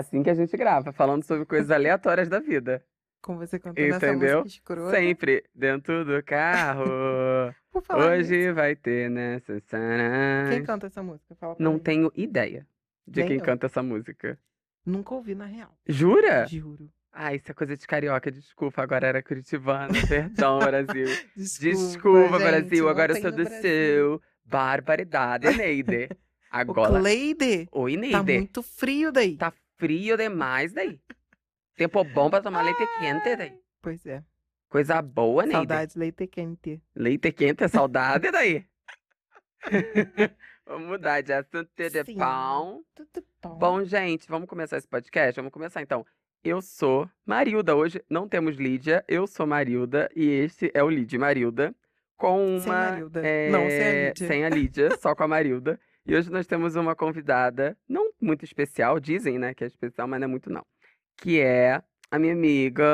assim que a gente grava, falando sobre coisas aleatórias da vida. Com você cantando essa Entendeu? música escrota. Sempre dentro do carro. Por falar nisso, Hoje vai ter nessa Quem canta essa música? Não mim. tenho ideia de Nem quem eu. canta essa música. Nunca ouvi na real. Jura? Juro. Ah, isso é coisa de carioca, desculpa, agora era curitibana. Perdão, Brasil. Desculpa, Desculpa, gente, Brasil, agora eu sou do Brasil. seu. Barbaridade, Neide. O Agora. Cleide, Oi, tá Neide. muito frio daí. Tá frio demais daí. Tempo bom pra tomar leite quente daí. Pois é. Coisa boa, Neide. Saudades leite quente. Leite quente é saudade daí. Vamos mudar de assunto de pão. Tudo bom. Bom, gente, vamos começar esse podcast? Vamos começar então. Eu sou Marilda. Hoje não temos Lídia, eu sou Marilda e este é o Lid Marilda. Com uma. Sem Marilda. Não, sem a eh, Lídia. sem a Lídia, só com a Marilda. E hoje nós temos uma convidada, não muito especial, dizem, né, que é especial, mas não é muito não. Que é a minha amiga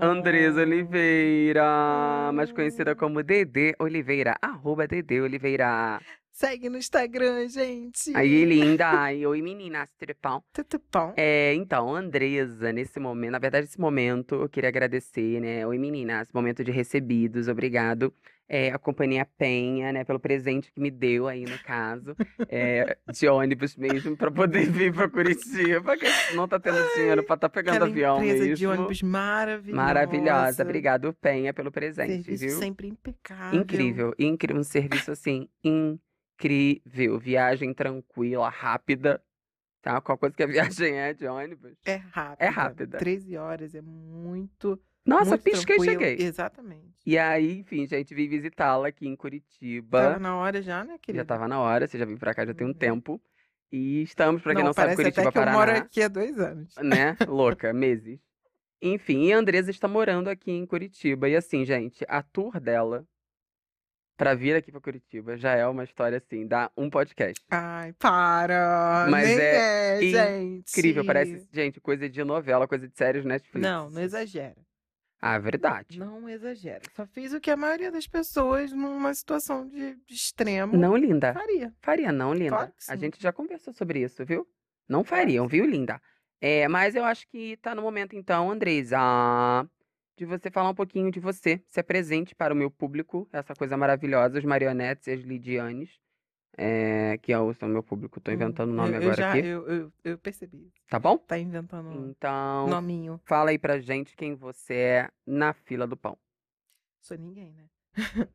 Andresa Oh. Oliveira, mais conhecida como Dedê Oliveira, arroba Dedê Oliveira. Segue no Instagram, gente. Aí, linda, ai, oi meninas, tudo bom? Tudo bom. É, então, Andresa, nesse momento, na verdade, esse momento, eu queria agradecer, né? Oi, meninas, momento de recebidos, obrigado. É, a Companhia Penha, né, pelo presente que me deu aí, no caso, é, de ônibus mesmo, pra poder vir pra Curitiba, que não tá tendo dinheiro pra tá pegando avião empresa mesmo. de ônibus maravilhosa. Maravilhosa, obrigado, Penha, pelo presente, Serviço viu? sempre impecável. Incrível, incrível, um serviço assim, incrível. Viagem tranquila, rápida, tá? Qual coisa que a viagem é de ônibus? É rápida. rápida. 13 horas é muito. Nossa, muito pisquei e tranquilo. cheguei. Exatamente. E aí, enfim, gente, vim visitá-la aqui em Curitiba. Tava na hora já, né, querida? Já tava na hora, você já veio pra cá já tem um Uhum. tempo. E estamos, pra quem não, sabe, parece Curitiba, até que eu Paraná. moro aqui há dois anos. né? Louca, meses. Enfim, e a Andresa está morando aqui em Curitiba. E assim, gente, a tour dela pra vir aqui pra Curitiba já é uma história assim, dá um podcast. Ai, para! Mas Nem é é, gente. Incrível, parece, gente, coisa de novela, coisa de séries Netflix. Não, não exagera. Ah, verdade. Não exagera. Só fiz o que a maioria das pessoas numa situação de, de extremo Não, linda. faria. Faria não, linda. Claro A gente já conversou sobre isso, viu? Não fariam, viu, linda? É, mas eu acho que tá no momento, então, Andresa, de você falar um pouquinho de você. Se apresente para o meu público, essa coisa maravilhosa, os marionetes e as lidianes, é, que é o são meu público. Tô inventando o nome eu, eu agora já, aqui, Eu, eu, eu percebi. tá bom? Tá inventando Então, nominho. fala aí pra gente quem você é na fila do pão. Sou ninguém, né?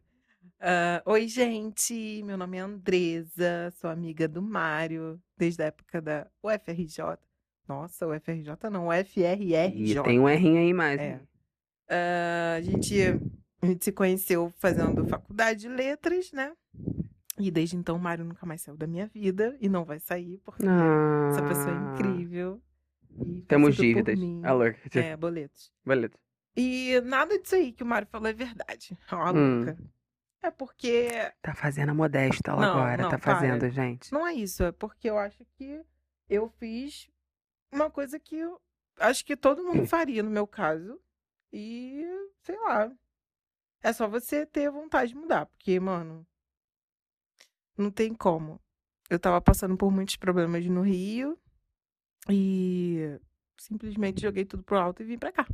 Ah, Oi, gente. Meu nome é Andresa. Sou amiga do Mário desde a época da UFRJ. Nossa, UFRJ não, E UFRRJ. tem um errinho aí mais. É. Ah, a gente, a gente se conheceu fazendo faculdade de letras, né? E desde então o Mário nunca mais saiu da minha vida e não vai sair, porque essa pessoa é Ah, incrível. E Temos dívidas. Alô, É, boletos. boleto. E nada disso aí que o Mário falou é verdade. Ó, Hum. louca. É porque. Tá fazendo a modesta ela Não, agora, não, tá para. fazendo, gente. Não é isso, é porque eu acho que eu fiz uma coisa que eu acho que todo mundo faria no meu caso. E, sei lá. É só você ter vontade de mudar, porque, mano, não tem como. Eu tava passando por muitos problemas no Rio e simplesmente joguei tudo pro alto e vim pra cá.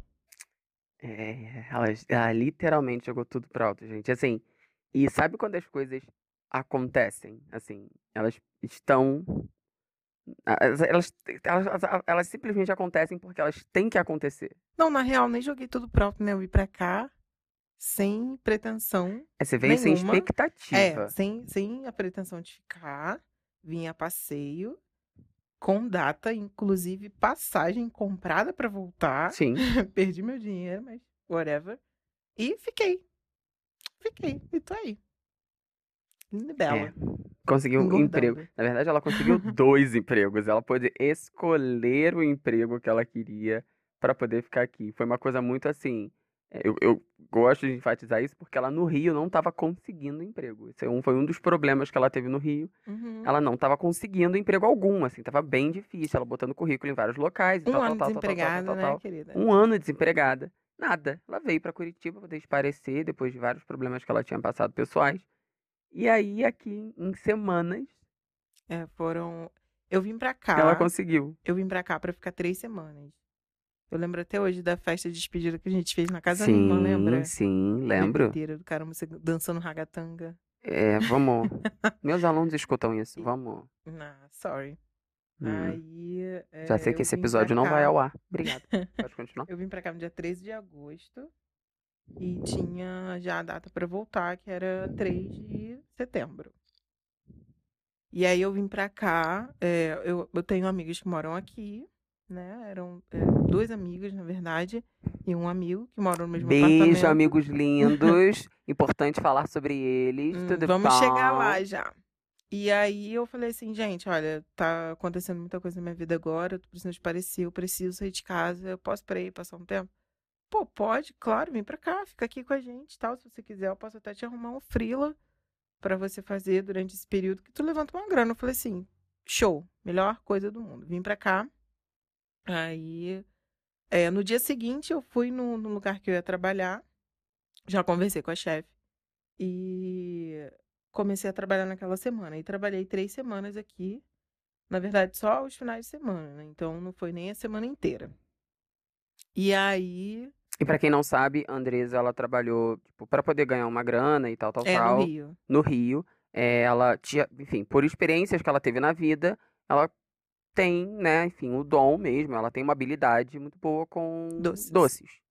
É, ela, ela literalmente jogou tudo pro alto, gente. Assim, e sabe quando as coisas acontecem? Assim, elas estão. Elas, elas, elas, elas simplesmente acontecem porque elas têm que acontecer. Não, na real, nem joguei tudo pro alto, né? Eu vim pra cá sem pretensão Aí Você veio sem Nenhuma. expectativa. É, sem, sem a pretensão de ficar, vim a passeio, com data, inclusive passagem comprada pra voltar. Sim. Perdi meu dinheiro, mas whatever. E fiquei. Fiquei. E tô aí. Linda e bela. É. Conseguiu um emprego. Engordando. Na verdade, ela conseguiu dois empregos. Ela pôde escolher o emprego que ela queria para poder ficar aqui. Foi uma coisa muito assim. É, Eu, eu gosto de enfatizar isso porque ela no Rio não estava conseguindo emprego. Esse é um- foi um dos problemas que ela teve no Rio. Uhum. Ela não estava conseguindo emprego algum, assim, tava bem difícil. Ela botando currículo em vários locais Um tal, ano tal, desempregada, tal, né, querida? Um ano desempregada. Nada. Ela veio para Curitiba poder esparecer depois de vários problemas que ela tinha passado pessoais. E aí, aqui em semanas, É, foram. Eu vim pra cá. Ela conseguiu. Eu vim pra cá pra ficar três semanas. Eu lembro até hoje da festa de despedida que a gente fez na casa da minha irmã, lembra? Sim, lembro. Bebedeira do caramba, você dançando ragatanga. É, vamos. Meus alunos escutam isso, vamos. Nah, sorry. Hum. Aí. Já é, sei que esse episódio não vai ao ar. Obrigado. Pode continuar. Eu vim pra cá no dia 13 de agosto e tinha já a data pra voltar, que era 3 de setembro. E aí eu vim pra cá, é, eu, eu tenho amigas que moram aqui, né? Eram é, duas amigas, na verdade, e um amigo que moram no mesmo Beijo, apartamento. amigos lindos. Importante falar sobre eles. Hum, Tudo vamos bom? chegar lá já. E aí eu falei assim, gente, olha, tá acontecendo muita coisa na minha vida agora, eu tô precisando de parecer, eu preciso sair de casa, eu posso pra aí passar um tempo? Pô, pode, claro, vem pra cá, fica aqui com a gente, tal, se você quiser, eu posso até te arrumar um freela pra você fazer durante esse período que tu levanta uma grana. Eu falei assim, show, melhor coisa do mundo. Vim pra cá. Aí, é, no dia seguinte eu fui no, no lugar que eu ia trabalhar, já conversei com a chefe e comecei a trabalhar naquela semana. E trabalhei três semanas aqui. Na verdade, só os finais de semana, né? Então não foi nem a semana inteira. E aí. E pra quem não sabe, a Andresa, ela trabalhou, tipo, pra poder ganhar uma grana e tal, tal, É, tal. no Rio. no Rio. É, ela tinha, enfim, por experiências que ela teve na vida, ela tem, né, enfim, o dom mesmo, ela tem uma habilidade muito boa com Doces.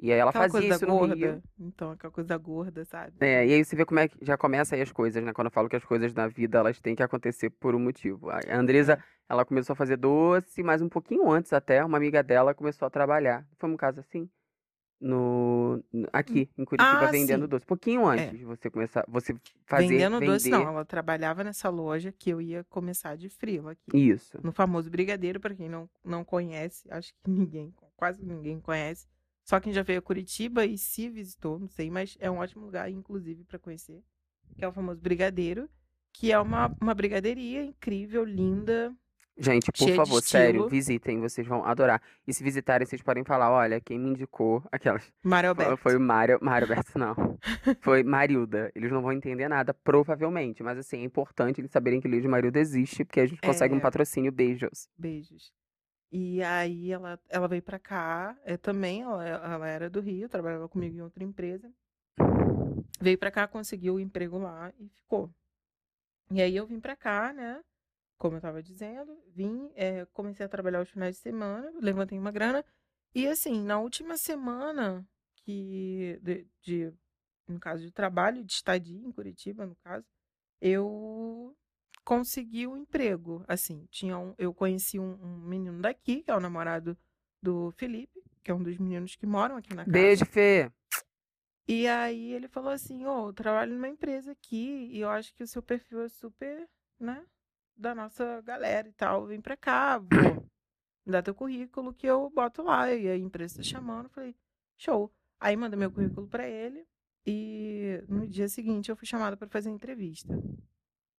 E aí ela Aquela fazia isso no gorda. Rio. Então, aquela coisa da gorda, sabe? É, e aí você vê como é que já começa aí as coisas, né? Quando eu falo que as coisas na vida, elas têm que acontecer por um motivo. A Andresa, ela começou a fazer doce, mas um pouquinho antes até, uma amiga dela começou a trabalhar. Foi um caso assim? No, no- aqui, em Curitiba, Ah, vendendo sim. doce. Pouquinho antes de você começar, você fazer, Vendendo doce, não. vender. Ela trabalhava nessa loja que eu ia começar de frila aqui. Isso. No famoso Brigadeiro, pra quem não, não conhece, acho que ninguém, quase ninguém conhece. Só quem já veio a Curitiba e se visitou, não sei, mas é um ótimo lugar, inclusive, pra conhecer. Que é o famoso Brigadeiro, que é uma, uma brigadeiria incrível, linda. Gente, por Cheia de favor, sério, visitem, vocês vão adorar. E se visitarem, vocês podem falar, olha, quem me indicou, aquelas, Mário foi- Alberto. foi o Mário, Mário Alberto, não, foi Marilda. Eles não vão entender nada, provavelmente, mas assim, é importante eles saberem que o Livro de Marilda existe, porque a gente consegue um É. patrocínio, beijos. Beijos. E aí ela, ela veio pra cá, é, também, ela, ela era do Rio, trabalhava comigo em outra empresa. Veio pra cá, conseguiu o emprego lá e ficou. E aí eu vim pra cá, né? Como eu tava dizendo, vim, é, comecei a trabalhar os finais de semana, levantei uma grana. E assim, na última semana que de, de- no caso de trabalho, de estadia em Curitiba, no caso, eu consegui um emprego. Assim, tinha um, eu conheci um, um menino daqui, que é o namorado do Felipe, que é um dos meninos que moram aqui na casa. Beijo, Fê. E aí ele falou assim, ô, eu trabalho numa empresa aqui e eu acho que o seu perfil é super, né, da nossa galera e tal. Vem pra cá, me dar teu currículo que eu boto lá. E a empresa tá chamando. Falei, show. Aí mandei meu currículo pra ele e no dia seguinte eu fui chamada pra fazer entrevista.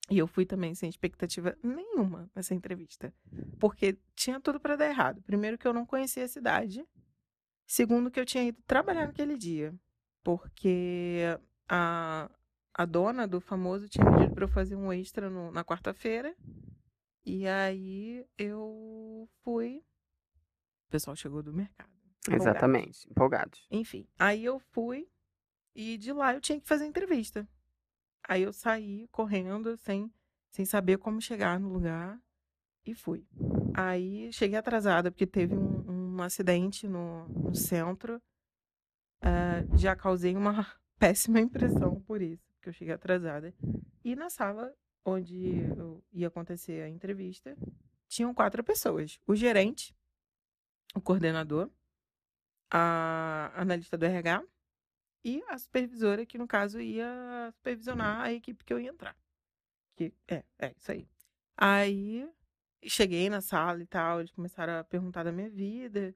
E eu fui também sem expectativa nenhuma nessa entrevista. Porque tinha tudo pra dar errado. Primeiro que eu não conhecia a cidade. Segundo que eu tinha ido trabalhar naquele dia. Porque a, a dona do famoso tinha pedido pra eu fazer um extra no- na quarta-feira. E aí eu fui. O pessoal chegou do mercado. empolgado. Exatamente, empolgados. Enfim, aí eu fui e de lá eu tinha que fazer entrevista. Aí eu saí correndo sem, sem saber como chegar no lugar e fui. Aí cheguei atrasada porque teve um, um acidente no, no centro. Ah, já causei uma péssima impressão por isso, porque eu cheguei atrasada. E na sala onde ia acontecer a entrevista, tinham quatro pessoas: o gerente, o coordenador, a analista do RH e a supervisora, que no caso ia supervisionar a equipe que eu ia entrar. Que é, é isso aí. Aí cheguei na sala e tal, eles começaram a perguntar da minha vida.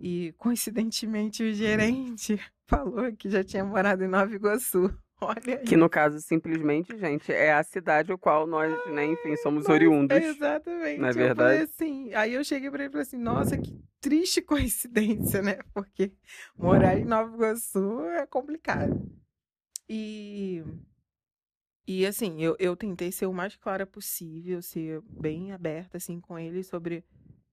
E coincidentemente o gerente falou que já tinha morado em Nova Iguaçu. Olha. Que no caso, simplesmente, gente, é a cidade ao qual nós, né, enfim, somos Nossa, oriundos. Exatamente. é Eu falei verdade? assim. Aí eu cheguei pra ele e falei assim: nossa, que triste coincidência, né? Porque morar em Nova Iguaçu é complicado. E, E assim, eu, eu tentei ser o mais clara possível, ser bem aberta assim com ele sobre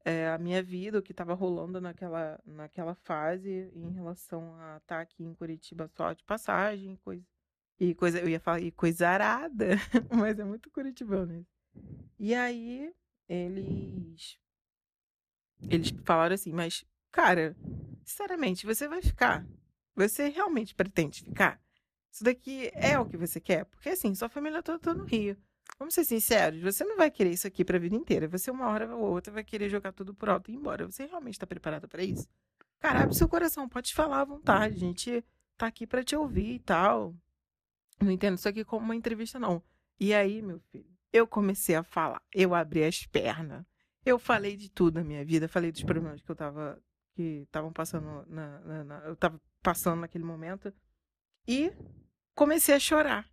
é, a minha vida, o que estava rolando naquela, naquela fase em relação a estar tá aqui em Curitiba só de passagem, coisa. E coisa, eu ia falar, e coisa arada, mas é muito curitibano isso. E aí, eles. Eles falaram assim, mas, cara, sinceramente, você vai ficar? Você realmente pretende ficar? Isso daqui é o que você quer? Porque assim, sua família toda tá no Rio. Vamos ser sinceros, você não vai querer isso aqui pra vida inteira. Você, uma hora ou outra, vai querer jogar tudo por alto e ir embora. Você realmente está preparado para isso? Cara, abre seu coração, pode falar à vontade. A gente tá aqui para te ouvir e tal. Não entendo isso aqui como uma entrevista, não. E aí, meu filho, eu comecei a falar. Eu abri as pernas. Eu falei de tudo na minha vida. Falei dos problemas que eu tava. que estavam passando na, na, na, Eu tava passando naquele momento. E comecei a chorar.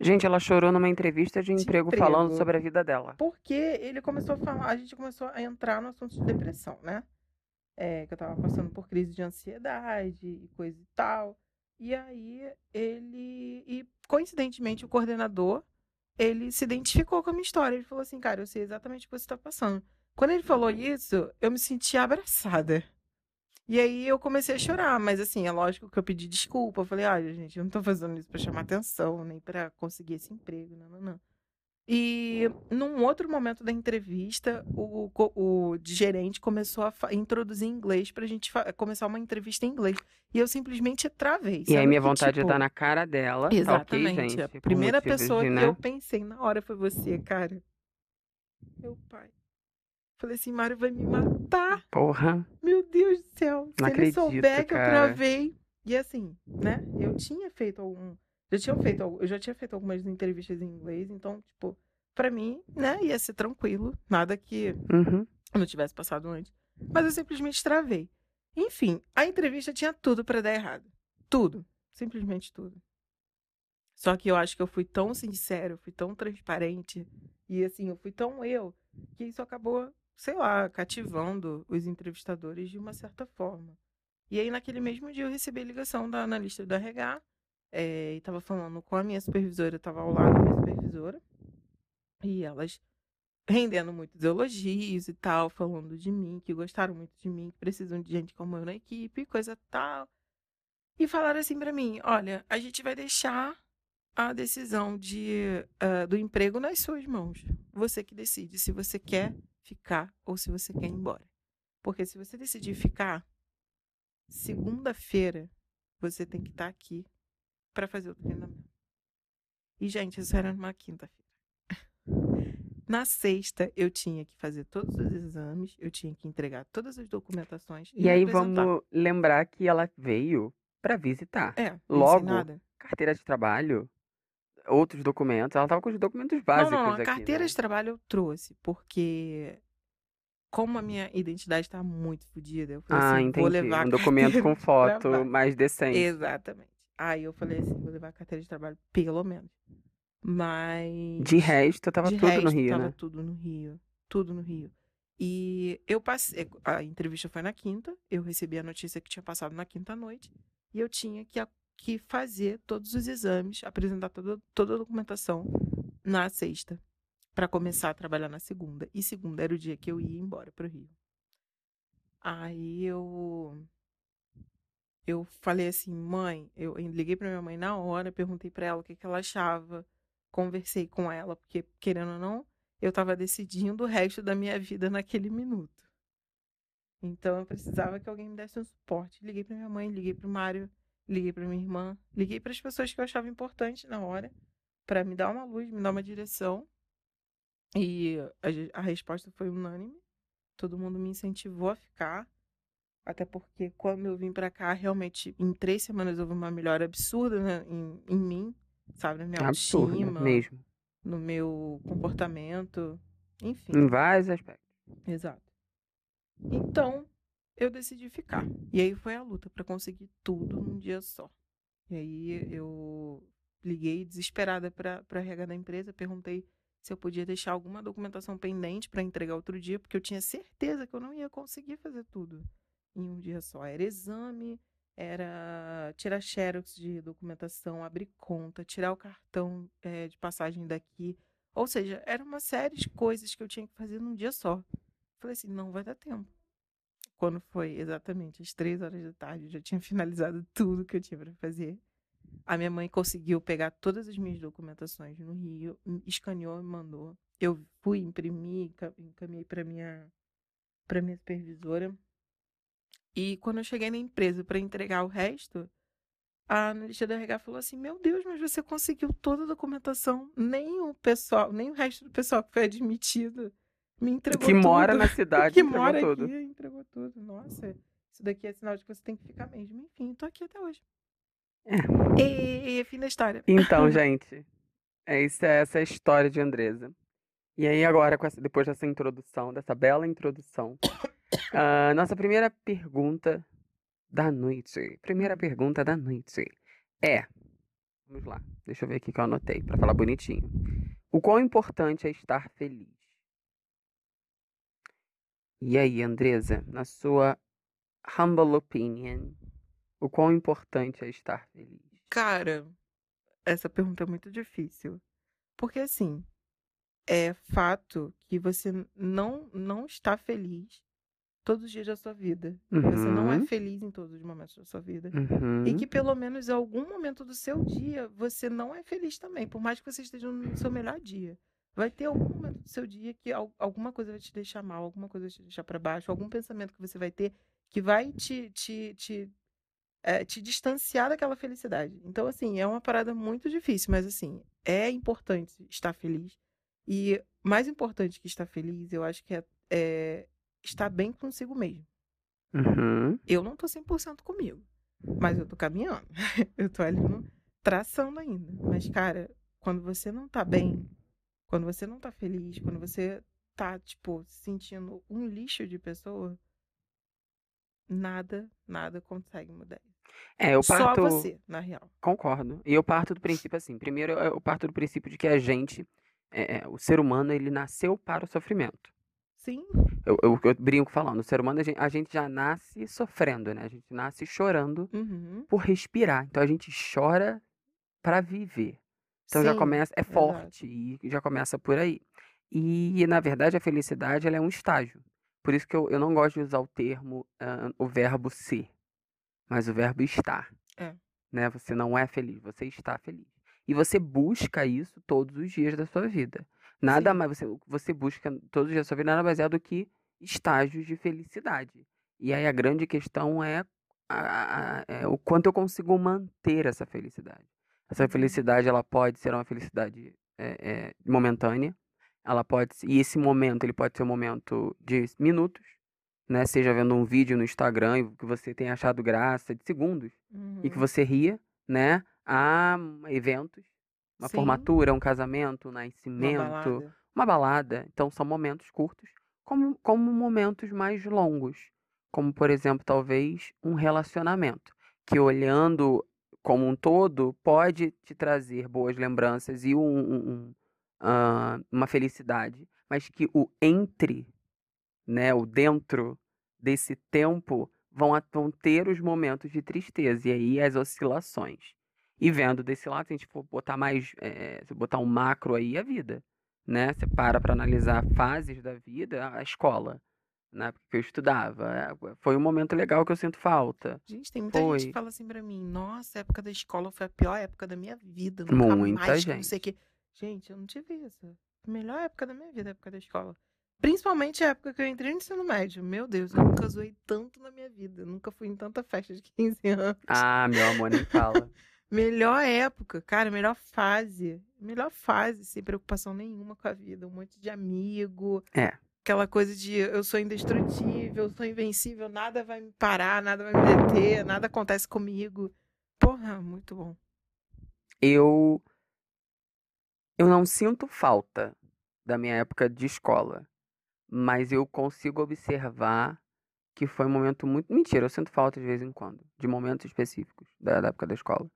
Gente, ela chorou numa entrevista de emprego, emprego. falando sobre a vida dela. Porque ele começou a falar, a gente começou a entrar no assunto de depressão, né? É, que eu tava passando por crise de ansiedade e coisa e tal. E aí ele. E coincidentemente o coordenador ele se identificou com a minha história. Ele falou assim, cara, eu sei exatamente o que você está passando. Quando ele falou isso, eu me senti abraçada. E aí eu comecei a chorar, mas assim, é lógico que eu pedi desculpa. Eu falei, ah, gente, eu não tô fazendo isso para chamar atenção, nem para conseguir esse emprego, não, não, não. E num outro momento da entrevista, o, o, gerente começou a introduzir inglês pra gente começar uma entrevista em inglês. E eu simplesmente travei. E aí minha vontade tipo... de dar na cara dela. Exatamente. Okay, gente, a primeira pessoa de, né? que eu pensei na hora foi você, cara. Meu pai. Falei assim, Mário vai me matar. Porra. Meu Deus do céu. Se não ele acredito, souber que cara. eu travei. E assim, né? Eu tinha feito algum já tinha feito, eu já tinha feito algumas entrevistas em inglês, então, tipo, para mim, né, ia ser tranquilo, nada que uhum. eu não tivesse passado antes. Mas eu simplesmente travei. Enfim, a entrevista tinha tudo para dar errado. Tudo. Simplesmente tudo. Só que eu acho que eu fui tão sincero, fui tão transparente, e assim, eu fui tão eu, que isso acabou, sei lá, cativando os entrevistadores de uma certa forma. E aí, naquele mesmo dia, eu recebi a ligação da analista do RH, é, e estava falando com a minha supervisora, estava ao lado da minha supervisora, e elas rendendo muitos elogios e tal, falando de mim, que gostaram muito de mim, que precisam de gente como eu na equipe, coisa tal. E falaram assim para mim: olha, a gente vai deixar a decisão de, uh, do emprego nas suas mãos. Você que decide se você quer ficar ou se você quer ir embora. Porque se você decidir ficar, segunda-feira você tem que estar tá aqui para fazer o treinamento. E, gente, isso era numa quinta-feira. Na sexta, eu tinha que fazer todos os exames, eu tinha que entregar todas as documentações. E, e aí vamos lembrar que ela veio para visitar. É, logo carteira de trabalho, outros documentos. Ela tava com os documentos básicos. Não, não, a carteira né? de trabalho eu trouxe, porque como a minha identidade tá muito fodida, eu falei ah, assim, entendi. vou levar um documento com foto mais decente. Exatamente. Aí eu falei assim, vou levar a carteira de trabalho, pelo menos. Mas. De resto, tava de tudo resto, no Rio, tava né? tudo no Rio. Tudo no Rio. E eu passei. A entrevista foi na quinta. Eu recebi a notícia que tinha passado na quinta noite. E eu tinha que, que fazer todos os exames, apresentar toda, toda a documentação na sexta. para começar a trabalhar na segunda. E segunda era o dia que eu ia embora pro Rio. Aí eu eu falei assim, mãe, eu liguei para minha mãe na hora, perguntei para ela o que, que ela achava, conversei com ela, porque, querendo ou não, eu estava decidindo o resto da minha vida naquele minuto. Então eu precisava que alguém me desse um suporte. Liguei para minha mãe, liguei para o Mário, liguei para minha irmã, liguei para as pessoas que eu achava importante na hora, para me dar uma luz, me dar uma direção. E a, a resposta foi unânime. Todo mundo me incentivou a ficar. Até porque quando eu vim para cá, realmente, em três semanas houve uma melhora absurda né, em, em mim, sabe? Na minha Absurdo, autoestima, mesmo. no meu comportamento, enfim. Em vários aspectos. Exato. Então, eu decidi ficar. E aí foi a luta para conseguir tudo num dia só. E aí eu liguei desesperada para a RH da empresa, perguntei se eu podia deixar alguma documentação pendente para entregar outro dia, porque eu tinha certeza que eu não ia conseguir fazer tudo em um dia só. Era exame, era tirar xerox de documentação, abrir conta, tirar o cartão eh, de passagem daqui. Ou seja, era uma série de coisas que eu tinha que fazer num dia só. Falei assim, não vai dar tempo. Quando foi exatamente às três horas da tarde, eu já tinha finalizado tudo que eu tinha para fazer. A minha mãe conseguiu pegar todas as minhas documentações no Rio, escaneou e mandou. Eu fui imprimir, encaminhei para minha para minha supervisora. E quando eu cheguei na empresa para entregar o resto, a analista da RH falou assim: Meu Deus, mas você conseguiu toda a documentação. Nem o pessoal, nem o resto do pessoal que foi admitido me entregou Que tudo. mora na cidade, que mora tudo. aqui entregou tudo. Nossa, isso daqui é sinal de que você tem que ficar mesmo. Enfim, tô aqui até hoje. E, e fim da história. Então, gente, é isso, é essa é a história de Andresa. E aí agora, essa- depois dessa introdução, dessa bela introdução, a nossa primeira pergunta da noite, primeira pergunta da noite é, vamos lá, deixa eu ver aqui que eu anotei para falar bonitinho. O quão importante é estar feliz? E aí, Andresa, na sua humble opinion, o quão importante é estar feliz? Cara, essa pergunta é muito difícil. Porque assim, é fato que você não não está feliz todos os dias da sua vida. Você não é Uhum, feliz em todos os momentos da sua vida. E uhum, que pelo menos em algum momento do seu dia você não é feliz também, por mais que você esteja no seu melhor dia. Vai ter algum momento do seu dia que al- alguma coisa vai te deixar mal, alguma coisa vai te deixar para baixo, algum pensamento que você vai ter que vai te, te, te, eh, te distanciar daquela felicidade. Então, assim, é uma parada muito difícil, mas assim, é importante estar feliz. E mais importante que estar feliz, eu acho que é, é estar bem consigo mesmo. uhum. Eu não tô 100% comigo, mas eu tô caminhando. Eu tô ali no, traçando ainda. Mas, cara, quando você não tá bem, quando você não tá feliz, quando você tá, tipo, se sentindo um lixo de pessoa, nada, nada consegue mudar. É, eu Só parto. você, na real. Concordo. E eu parto do princípio assim. Primeiro, eu eu parto do princípio de que a gente, é, é, o ser humano, ele nasceu para o sofrimento. Sim, Eu, eu, eu brinco falando, o ser humano, a gente, a gente já nasce sofrendo, né? A gente nasce chorando uhum, por respirar. Então a gente chora para viver. Então já sim, começa, é forte e já começa por aí. E na verdade a felicidade ela é um estágio. Por isso que eu, eu não gosto de usar o termo, ah, o verbo ser, mas o verbo estar. É. Né? Você não é feliz, você está feliz. E você busca isso todos os dias da sua vida. Nada Sim. mais, você, você busca todos os dias da sua vida nada mais é do que estágios de felicidade. E aí a grande questão é, a- a- é o quanto eu consigo manter essa felicidade. Essa Uhum. felicidade ela pode ser uma felicidade é, é, momentânea, ela pode e esse momento ele pode ser um momento de minutos, né? Seja vendo um vídeo no Instagram que você tenha achado graça de segundos e que Uhum, você ria, né? A eventos, uma sim, formatura, um casamento, um uma nascimento, balada. uma balada. Então são momentos curtos, como, como momentos mais longos, como por exemplo, talvez um relacionamento, que olhando como um todo pode te trazer boas lembranças e um, um- um, ah, uma felicidade, mas que o entre, né, o dentro desse tempo vão, vão ter os momentos de tristeza e aí as oscilações. E vendo desse lado, se a gente for botar mais, eh, se botar um macro aí, a vida, né? Você para para analisar fases da vida, a escola, né? Porque eu estudava, eh, foi um momento legal que eu sinto falta. Gente, tem muita gente que Foi fala assim pra mim, nossa, a época da escola foi a pior época da minha vida, nunca muita mais que não sei o gente. Gente, eu não tive isso. A melhor época da minha vida, a época da escola. Principalmente a época que eu entrei no ensino médio. Meu Deus, eu nunca zoei tanto na minha vida. Nunca fui em tanta festa de 15 anos. Ah, meu amor, nem fala. Melhor época, cara, melhor fase. Melhor fase, sem preocupação nenhuma com a vida. Um monte de amigo. É. Aquela coisa de eu sou indestrutível, eu sou invencível, nada vai me parar, nada vai me deter, nada acontece comigo. Porra, muito bom. Eu eu não sinto falta da minha época de escola, mas eu consigo observar que foi um momento muito. Mentira, eu sinto falta de vez em quando, de momentos específicos da, da época da escola.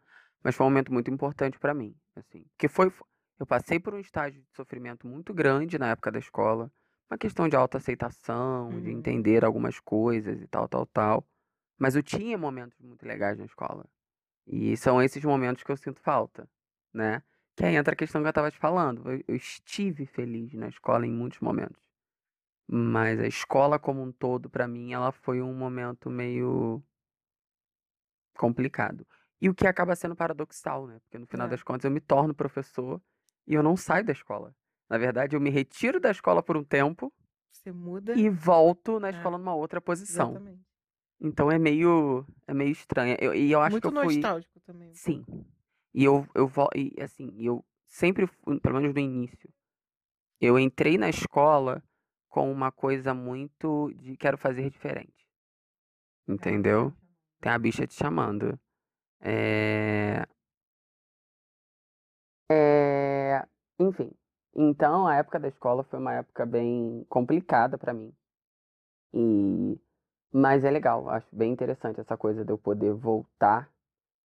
Mas foi um momento muito importante pra mim, assim. Que foi. Eu passei por um estágio de sofrimento muito grande na época da escola. Uma questão de autoaceitação, de Uhum. entender algumas coisas e tal, tal, tal. Mas eu tinha momentos muito legais na escola. E são esses momentos que eu sinto falta, né? Que aí entra a questão que eu estava te falando. Eu, eu estive feliz na escola em muitos momentos. Mas a escola como um todo, pra mim, ela foi um momento meio complicado. E o que acaba sendo paradoxal, né? Porque no final É. das contas eu me torno professor e eu não saio da escola. Na verdade, eu me retiro da escola por um tempo Você muda. e volto na É. escola numa outra posição. Exatamente. Então é meio, é meio estranho. Eu- e eu acho Muito que eu fui. nostálgico também. Sim. E eu, eu vou, e assim, eu sempre, pelo menos no início, eu entrei na escola com uma coisa muito de quero fazer diferente. Entendeu? Tem a bicha te chamando. É... É... Enfim. Então, a época da escola foi uma época bem complicada pra mim. E... Mas é legal, acho bem interessante essa coisa de eu poder voltar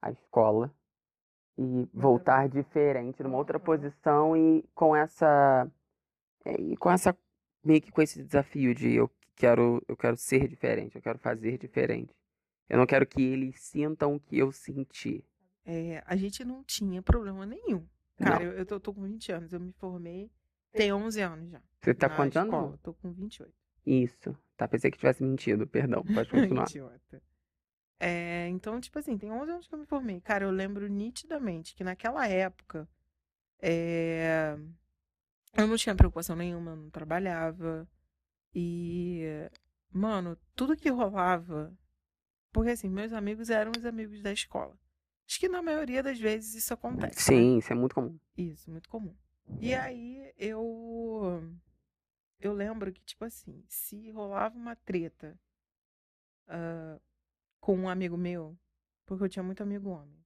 à escola e voltar diferente, numa outra Aham. posição e com essa é, e com essa meio que com esse desafio de eu quero eu quero ser diferente, eu quero fazer diferente. Eu não quero que eles sintam o que eu senti. É, a gente não tinha problema nenhum. Cara, eu, eu tô, tô com 20 anos, eu me formei, tem 11 anos já. Você tá contando? escola, tô com 28. Isso. Tá, pensei que tivesse mentido, perdão. Pode continuar. Idiota. É, então, tipo assim, tem 11 anos que eu me formei. Cara, eu lembro nitidamente que naquela época é, eu não tinha preocupação nenhuma, eu não trabalhava. E, mano, tudo que rolava. Porque assim, meus amigos eram os amigos da escola. Acho que na maioria das vezes isso acontece. né? Sim, isso é muito comum. Isso, muito comum. E aí eu eu lembro que tipo assim, se rolava uma treta ah, com um amigo meu, porque eu tinha muito amigo homem.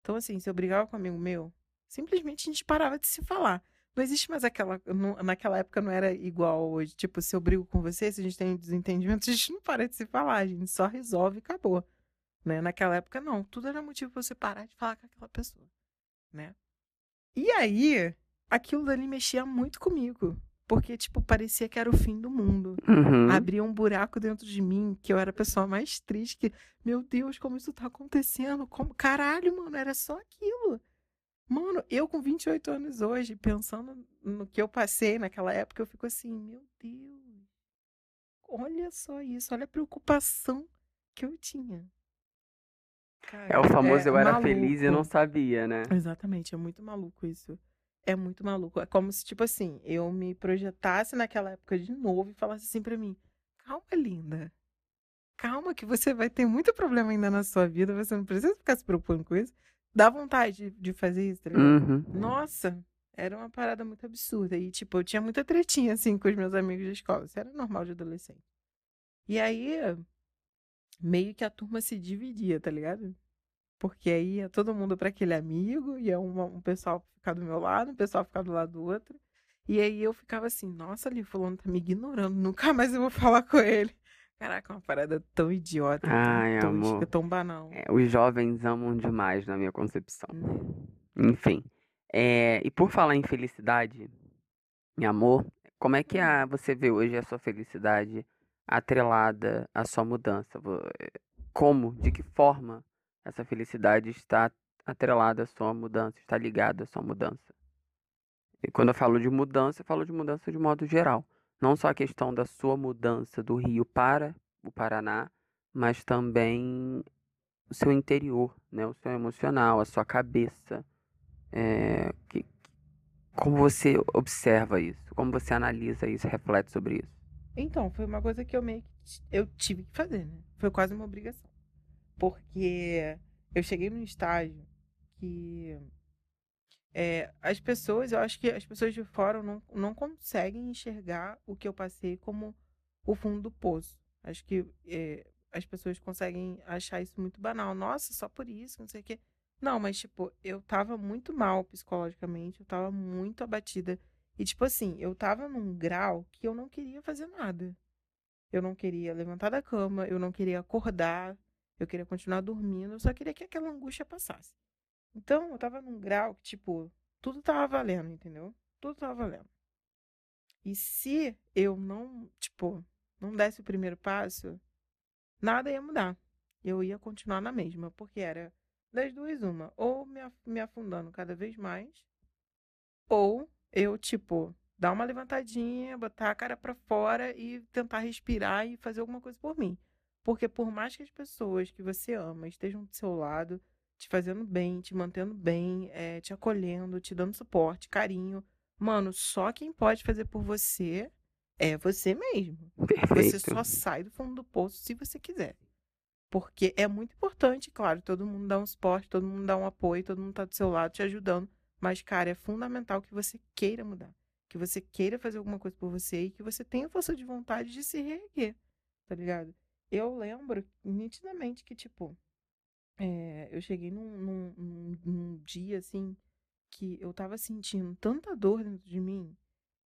Então assim, se eu brigava com um amigo meu, simplesmente a gente parava de se falar. Não existe mais aquela. não- naquela época não era igual hoje. Tipo, se eu brigo com você, se a gente tem um desentendimento, a gente não para de se falar, a gente só resolve e acabou. Né? Naquela época, não. Tudo era motivo pra você parar de falar com aquela pessoa. Né? E aí, aquilo dali mexia muito comigo. Porque, tipo, parecia que era o fim do mundo. Uhum. Abria um buraco dentro de mim, que eu era a pessoa mais triste. Que, meu Deus, como isso tá acontecendo? Como... Caralho, mano, era só aquilo. Mano, eu com 28 anos hoje, pensando no que eu passei naquela época, eu fico assim, meu Deus. Olha só isso, olha a preocupação que eu tinha. É o famoso eu era feliz e não maluco. sabia, né? Exatamente, é muito maluco isso. É muito maluco. É como se, tipo assim, eu me projetasse naquela época de novo e falasse assim pra mim: calma, linda. Calma, que você vai ter muito problema ainda na sua vida, você não precisa ficar se preocupando com isso. Dá vontade de, de fazer isso, tá ligado? Uhum. Nossa, era uma parada muito absurda. E, tipo, eu tinha muita tretinha, assim, com os meus amigos da escola. Isso era normal de adolescente. E aí, meio que a turma se dividia, tá ligado? Porque aí ia todo mundo pra aquele amigo, ia uma- um pessoal ficar do meu lado, um pessoal ficar do lado do outro. E aí eu ficava assim, nossa, ali, fulano tá me ignorando, nunca mais eu vou falar com ele. Caraca, uma parada tão idiota, Ai, tão amor. tosca, tão banal. É, os jovens amam demais, na minha concepção. né? Enfim. É, e por falar em felicidade, meu amor, como é que a, você vê hoje a sua felicidade atrelada à sua mudança? Vo- eh, Como, de que forma essa felicidade está atrelada à sua mudança, está ligada à sua mudança? E quando eu falo de mudança, eu falo de mudança de modo geral. Não só a questão da sua mudança do Rio para o Paraná, mas também o seu interior, né? O seu emocional, a sua cabeça. É, que- como você observa isso? Como você analisa isso, reflete sobre isso? Então, foi uma coisa que eu meio que eu tive que fazer, né? Foi quase uma obrigação. Porque eu cheguei num estágio que é, as pessoas, eu acho que as pessoas de fora não, não conseguem enxergar o que eu passei como o fundo do poço. Acho que é, as pessoas conseguem achar isso muito banal. Nossa, só por isso, não sei o quê. Não, mas, tipo, eu tava muito mal psicologicamente, eu tava muito abatida. E, tipo assim, eu tava num grau que eu não queria fazer nada. Eu não queria levantar da cama, eu não queria acordar, eu queria continuar dormindo, eu só queria que aquela angústia passasse. Então, eu tava num grau que, tipo, tudo tava valendo, entendeu? Tudo tava valendo. E se eu não, tipo, não desse o primeiro passo, nada ia mudar. eu ia continuar na mesma, porque era das duas uma, ou me, afundando cada vez mais, ou eu, tipo, dar uma levantadinha, botar a cara para fora e tentar respirar e fazer alguma coisa por mim. Porque por mais que as pessoas que você ama estejam do seu lado, te fazendo bem, te mantendo bem, é, te acolhendo, te dando suporte, carinho, mano, só quem pode fazer por você é você mesmo. Perfeito. Você só sai do fundo do poço se você quiser. Porque é muito importante, claro, todo mundo dá um suporte, todo mundo dá um apoio, todo mundo tá do seu lado te ajudando. Mas, cara, é fundamental que você queira mudar. Que você queira fazer alguma coisa por você e que você tenha força de vontade de se reerguer. Tá ligado? Eu lembro nitidamente que, tipo, é, eu cheguei num, num, num, num dia, assim, que eu tava sentindo tanta dor dentro de mim.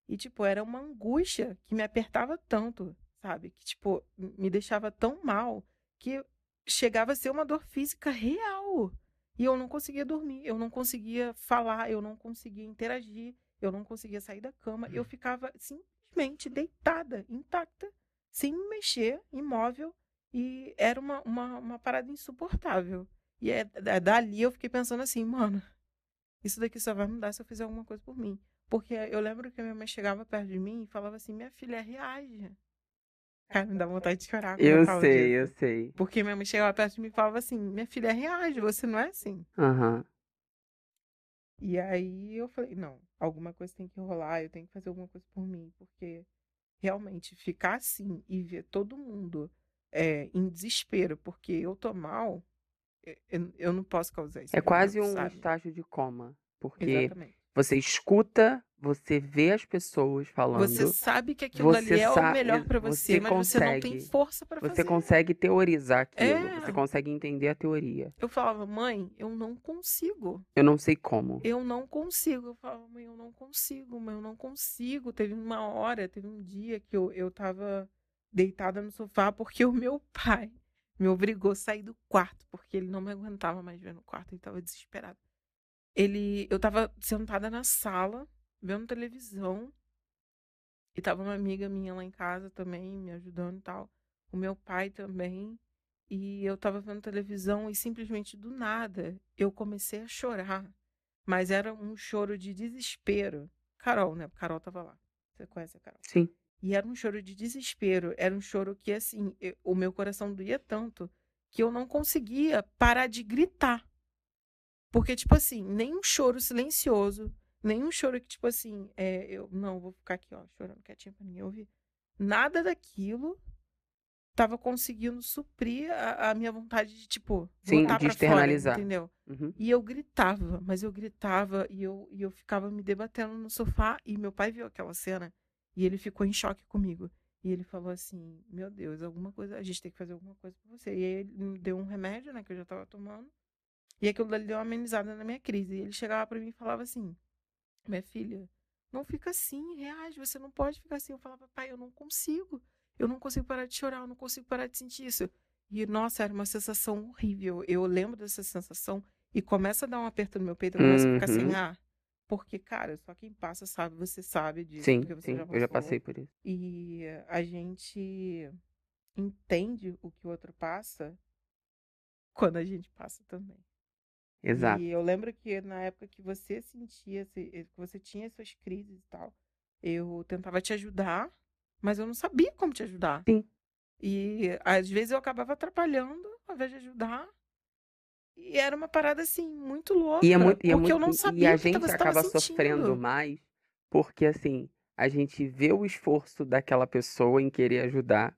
E, tipo, era uma angústia que me apertava tanto, sabe? Que, tipo, me deixava tão mal que chegava a ser uma dor física real. E eu não conseguia dormir, eu não conseguia falar, eu não conseguia interagir, eu não conseguia sair da cama. Eu ficava simplesmente deitada, intacta, sem me mexer, imóvel. E era uma, uma, uma parada insuportável. E é, é, dali eu fiquei pensando assim, mano, isso daqui só vai mudar se eu fizer alguma coisa por mim. Porque eu lembro que a minha mãe chegava perto de mim e falava assim: minha filha, reage. Cara, me dá vontade de chorar. Eu, sei, eu sei. Porque minha mãe chegava perto de mim e falava assim: minha filha, reage, você não é assim. Uhum. E aí eu falei: não, alguma coisa tem que rolar, eu tenho que fazer alguma coisa por mim. Porque realmente ficar assim e ver todo mundo é, em desespero porque eu tô mal, eu, eu não posso causar isso. É quase um sabe? estágio de coma. Porque Exatamente. Você escuta, você vê as pessoas falando. Você sabe que aquilo ali é o melhor para você, você, mas consegue, você não tem força para fazer. Você consegue teorizar aquilo, é. você consegue entender a teoria. Eu falava, mãe, eu não consigo. Eu não sei como. Eu não consigo. Eu falava, mãe, eu não consigo, mãe, eu não consigo. Teve uma hora, teve um dia que eu, eu tava deitada no sofá porque o meu pai me obrigou a sair do quarto, porque ele não me aguentava mais ver no quarto, ele tava desesperado ele, eu tava sentada na sala, vendo televisão, e tava uma amiga minha lá em casa também, me ajudando e tal. O meu pai também. E eu tava vendo televisão e simplesmente do nada eu comecei a chorar. Mas era um choro de desespero. Carol, né? Carol tava lá. Você conhece a Carol? Sim. E era um choro de desespero. Era um choro que, assim, eu, o meu coração doía tanto que eu não conseguia parar de gritar. Porque, tipo assim, nenhum choro silencioso, nenhum choro que, tipo assim, é, eu não vou ficar aqui, ó, chorando quietinha pra ninguém ouvir. Nada daquilo tava conseguindo suprir a, a minha vontade de, tipo, Sim, voltar de pra externalizar. fora, entendeu? Uhum. E eu gritava, mas eu gritava e eu, e eu ficava me debatendo no sofá. E meu pai viu aquela cena e ele ficou em choque comigo. E ele falou assim: Meu Deus, alguma coisa, a gente tem que fazer alguma coisa por você. E aí ele me deu um remédio, né, que eu já tava tomando. E aquilo dali deu uma amenizada na minha crise. E ele chegava para mim e falava assim: Minha filha, não fica assim, reage, você não pode ficar assim. Eu falava, pai, eu não consigo. Eu não consigo parar de chorar, eu não consigo parar de sentir isso. E, nossa, era uma sensação horrível. Eu lembro dessa sensação e começa a dar um aperto no meu peito, eu começo uhum. a ficar assim, ah. Porque, cara, só quem passa sabe, você sabe disso. Sim, sim já eu já passei por isso. E a gente entende o que o outro passa quando a gente passa também. Exato. E eu lembro que na época que você sentia, que você tinha essas crises e tal, eu tentava te ajudar, mas eu não sabia como te ajudar. Sim. E às vezes eu acabava atrapalhando ao invés de ajudar. E era uma parada assim, muito louca. E, é muito, e é porque eu não sabia. E a gente acaba sofrendo mais porque, assim, a gente vê o esforço daquela pessoa em querer ajudar.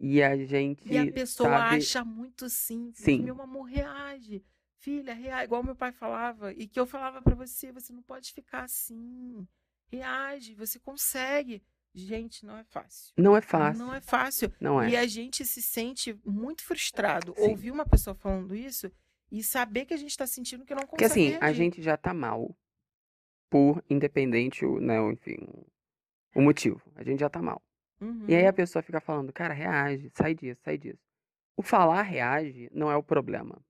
E a gente. E a pessoa sabe... acha muito simples. Sim. Meu amor, reage filha, reage, igual meu pai falava, e que eu falava para você, você não pode ficar assim. Reage, você consegue. Gente, não é fácil. Não é fácil. Não é fácil. Não é. E a gente se sente muito frustrado Sim. ouvir uma pessoa falando isso e saber que a gente está sentindo que não consegue. Porque assim, reagir. a gente já tá mal por independente, né, enfim, o motivo. A gente já tá mal. Uhum. E aí a pessoa fica falando, cara, reage, sai disso, sai disso. O falar reage não é o problema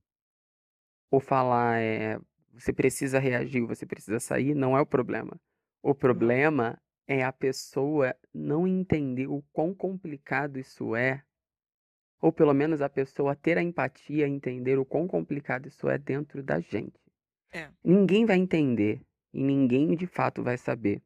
ou falar é, você precisa reagir, você precisa sair, não é o problema. O problema é a pessoa não entender o quão complicado isso é Ou pelo menos a pessoa ter a empatia, entender o quão complicado isso é dentro da gente. É. Ninguém vai entender e ninguém de fato vai saber,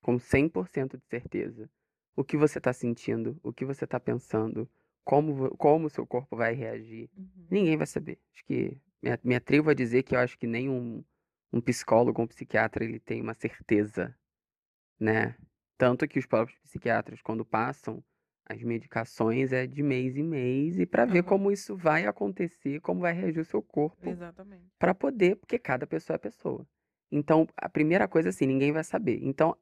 com 100% de certeza, o que você está sentindo, o que você está pensando, como, como o seu corpo vai reagir. Uhum. Ninguém vai saber. Acho que me, me atrevo a dizer que eu acho que nem um, psicólogo, um psiquiatra, ele tem uma certeza, né? Tanto que os próprios psiquiatras, quando passam as medicações, é de mês em mês, e para ver Aham. como isso vai acontecer, como vai reagir o seu corpo, Exatamente. para poder, porque cada pessoa é pessoa. Então, a primeira coisa, assim, ninguém vai saber. Então,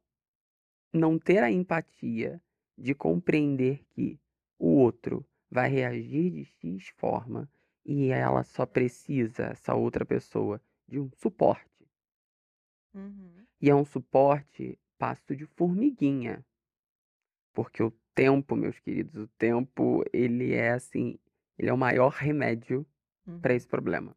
não ter a empatia de compreender que o outro vai reagir de X forma e ela só precisa, essa outra pessoa, de um suporte. Uhum. E é um suporte passo de formiguinha. Porque o tempo, meus queridos, o tempo, ele é assim, ele é o maior remédio para Uhum. esse problema.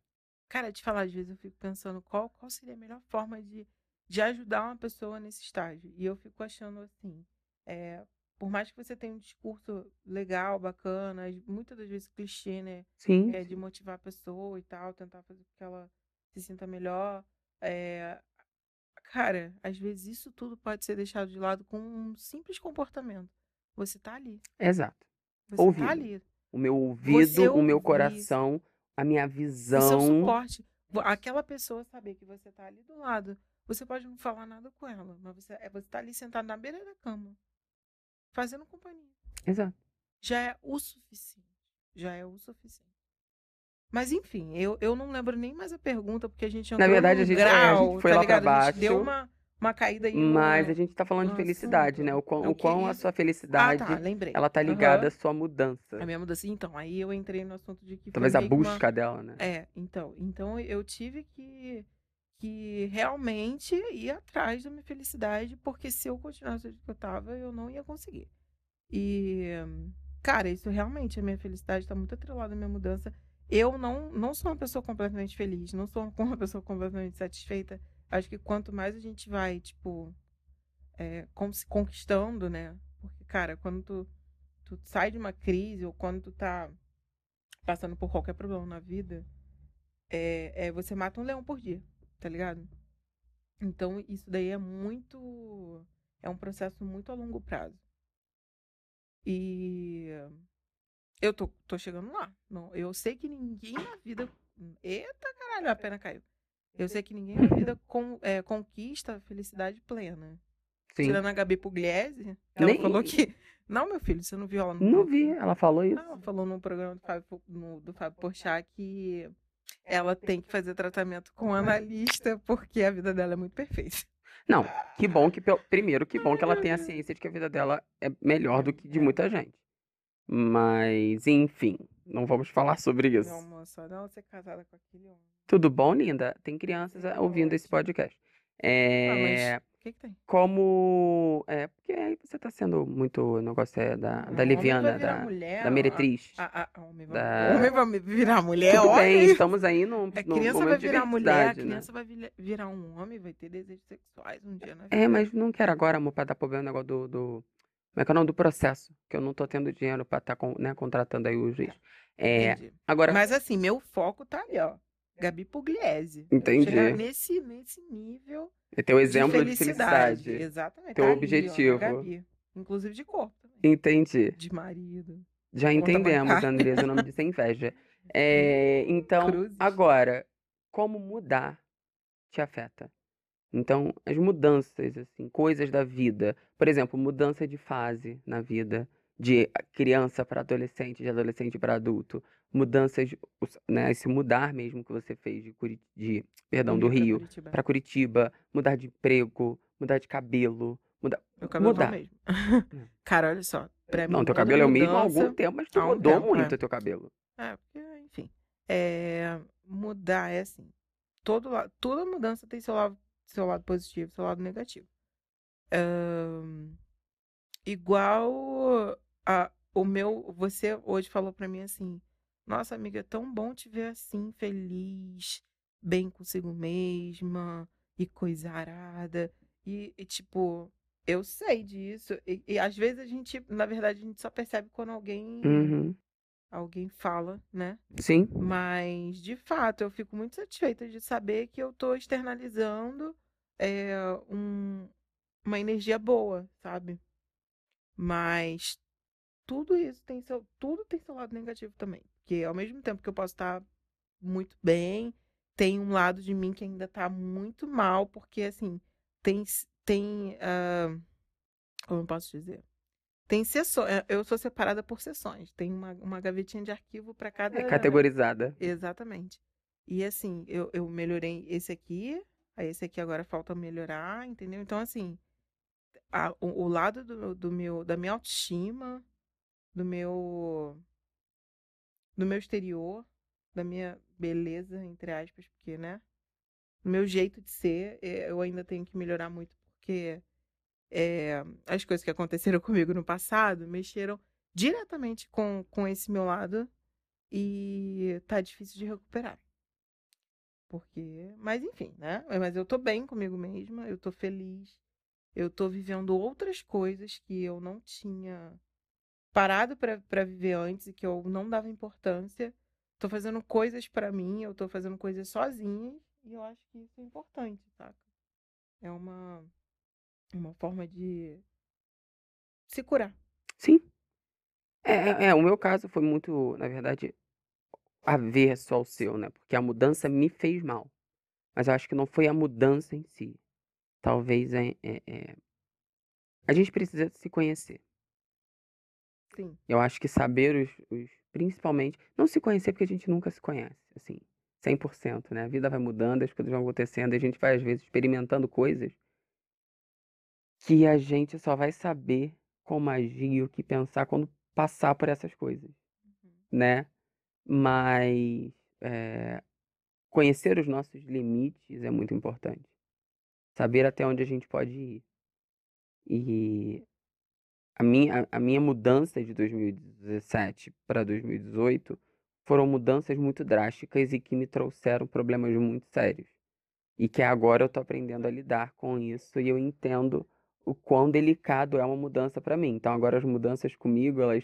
Cara, te falar, às vezes eu fico pensando qual, qual seria a melhor forma de, de ajudar uma pessoa nesse estágio. E eu fico achando assim, é, por mais que você tenha um discurso legal, bacana, muitas das vezes clichê, né? Sim, É, de motivar a pessoa e tal, tentar fazer com que ela se sinta melhor. É, cara, às vezes isso tudo pode ser deixado de lado com um simples comportamento. Você tá ali. exato. Você Ouvido. tá ali. O meu ouvido, o meu ouvir. coração, a minha O seu visão. suporte. Aquela pessoa saber que você tá ali do lado. Você pode não falar nada com ela, mas você, é, você tá ali sentado na beira da cama, fazendo companhia. Exato. Já é o suficiente. Já é o suficiente. Mas enfim, eu, eu não lembro nem mais a pergunta, porque a gente Na entrou verdade, num a gente- é, a grau, gente foi tá lá pra ligado? A gente deu baixo, uma, uma caída aí Mas a gente tá falando de felicidade, né? O quão, Eu o quão a sua Ah, felicidade, tá, lembrei. ela tá ligada à sua mudança. A minha mudança. Então, aí eu entrei no assunto de que foi Talvez a meio que uma- busca dela, né? É, então, então eu tive que, que realmente ir atrás da minha felicidade, porque se eu continuasse do que eu tava, eu não ia conseguir. E, cara, isso realmente, a minha felicidade tá muito atrelada à minha mudança. Eu não, não sou uma pessoa completamente feliz, não sou uma pessoa completamente satisfeita. Acho que quanto mais a gente vai, tipo, é, se conquistando, né? Porque, cara, quando tu, tu sai de uma crise ou quando tu tá passando por qualquer problema na vida, é, é você mata um leão por dia, tá ligado? Então, isso daí é muito. É um processo muito a longo prazo. E eu tô, tô chegando lá. Não, eu sei que ninguém na vida. Eita caralho, a pena caiu. Eu sei que ninguém na vida con- é, conquista a felicidade plena. Sim. Tirando a Gabi Pugliese, ela Nem- falou que. Não, meu filho, você não viu ela no Não vi, ela falou isso. não, ela falou no programa do Fábio, no- do Fábio Porchat que ela tem que fazer tratamento com um analista porque a vida dela é muito perfeita. Não, que bom que, primeiro, que bom que ela tem a ciência de que a vida dela é melhor do que de muita gente. Mas, enfim, não vamos falar sobre isso. Amor, só não ser casada com aquele homem. Tudo bom, linda? Tem crianças ah, ouvindo esse podcast. Ah, É, mas o que, que tem? como. É, porque aí você tá sendo muito. O negócio é da, Não, da virar da, mulher, da meretriz. A, a, a homem, vai, Da- homem vai virar mulher, Tudo olha bem, estamos aí num, A num criança vai virar mulher, a diversidade, né? criança vai vir- virar um homem, vai ter desejos sexuais um dia na vida. É, mas não quero agora, amor, pra dar problema no negócio do, do. Como é que é o nome do processo? Que eu não tô tendo dinheiro pra estar né, contratando aí o juiz. É, Entendi. agora, Mas assim, meu foco tá ali, ó. Gabi Pugliese. Entendi. Chegar nesse, nesse nível é teu de exemplo de felicidade. felicidade. Exatamente. Teu tá ali, ó, objetivo. Gabi. Inclusive de corpo também. Entendi. De marido. Já entendemos. Andresa, o nome disso é inveja. É, então, Cruzes. agora, como mudar te afeta? Então, as mudanças, assim, coisas da vida. Por exemplo, mudança de fase na vida, de criança para adolescente, de adolescente para adulto. Mudanças, né, esse mudar mesmo que você fez de, Curi- de perdão, do Rio Curitiba. para Curitiba, mudar de emprego, mudar de cabelo, mudar. Meu cabelo tá mudar. o mesmo. Cara, olha só. Pra mim, Não, teu toda cabelo é o mesmo há algum tempo, mas tu mudou tempo, muito é. o teu cabelo. É, porque, enfim. É, mudar é assim. Todo, toda mudança tem seu lado, seu lado positivo, seu lado negativo. Igual a, o meu. Você hoje falou pra mim assim: Nossa, amiga, é tão bom te ver assim, feliz, bem consigo mesma e coisa arada. E, e, tipo, eu sei disso. E, e às vezes a gente, na verdade, a gente só percebe quando alguém Uhum. alguém fala, né? Sim. Mas, de fato, eu fico muito satisfeita de saber que eu estou externalizando é, um, uma energia boa, sabe? Mas tudo isso tem seu, tudo tem seu lado negativo também. Porque ao mesmo tempo que eu posso estar muito bem, tem um lado de mim que ainda está muito mal, porque assim, tem, tem uh, como eu posso dizer? Tem sessões, eh, eu sou separada por sessões, tem uma, uma gavetinha de arquivo para cada. É categorizada. Exatamente. E assim, eu, eu melhorei esse aqui, aí esse aqui agora falta melhorar, entendeu? Então, assim, a, o, o, lado do, do meu, da minha autoestima, do meu do meu exterior, da minha beleza, entre aspas, porque, né? Do meu jeito de ser, eh, eu ainda tenho que melhorar muito, porque é, as coisas que aconteceram comigo no passado mexeram diretamente com, com esse meu lado e tá difícil de recuperar. Porque, mas enfim, né? Mas eu tô bem comigo mesma, eu tô feliz, eu tô vivendo outras coisas que eu não tinha parado para viver antes e que eu não dava importância. Tô fazendo coisas para mim, eu tô fazendo coisas sozinha e eu acho que isso é importante, saca? É uma uma forma de se curar. Sim. É, é, é, o meu caso foi muito, na verdade, avesso ao seu, né? Porque a mudança me fez mal. Mas eu acho que não foi a mudança em si. Talvez é, é, é... a gente precisa se conhecer. Sim. Eu acho que saber os, os, Principalmente. Não se conhecer porque a gente nunca se conhece, assim. 100%, né? A vida vai mudando, as coisas vão acontecendo, e a gente vai, às vezes, experimentando coisas que a gente só vai saber como agir, o que pensar quando passar por essas coisas, uhum. né? Mas é, conhecer os nossos limites é muito importante. Saber até onde a gente pode ir. E a minha, a minha mudança de 2017 para 2018 foram mudanças muito drásticas e que me trouxeram problemas muito sérios. E que agora eu estou aprendendo a lidar com isso e eu entendo o quão delicado é uma mudança para mim. Então agora as mudanças comigo, elas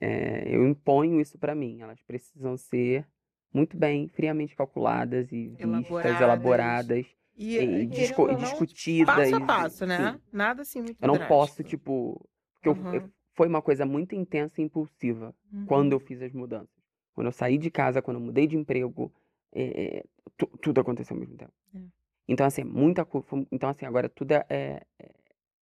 é, eu imponho isso para mim. Elas precisam ser muito bem, friamente calculadas e vistas, elaboradas e, e discu não, discutidas. Passo a passo, né? Sim. Nada assim muito Eu não drástico. posso, tipo... Porque uhum. eu, foi uma coisa muito intensa e impulsiva uhum. quando eu fiz as mudanças. Quando eu saí de casa, quando eu mudei de emprego, é, tudo aconteceu ao mesmo tempo. É. Então, assim, muita coisa. Então, assim, agora tudo é, é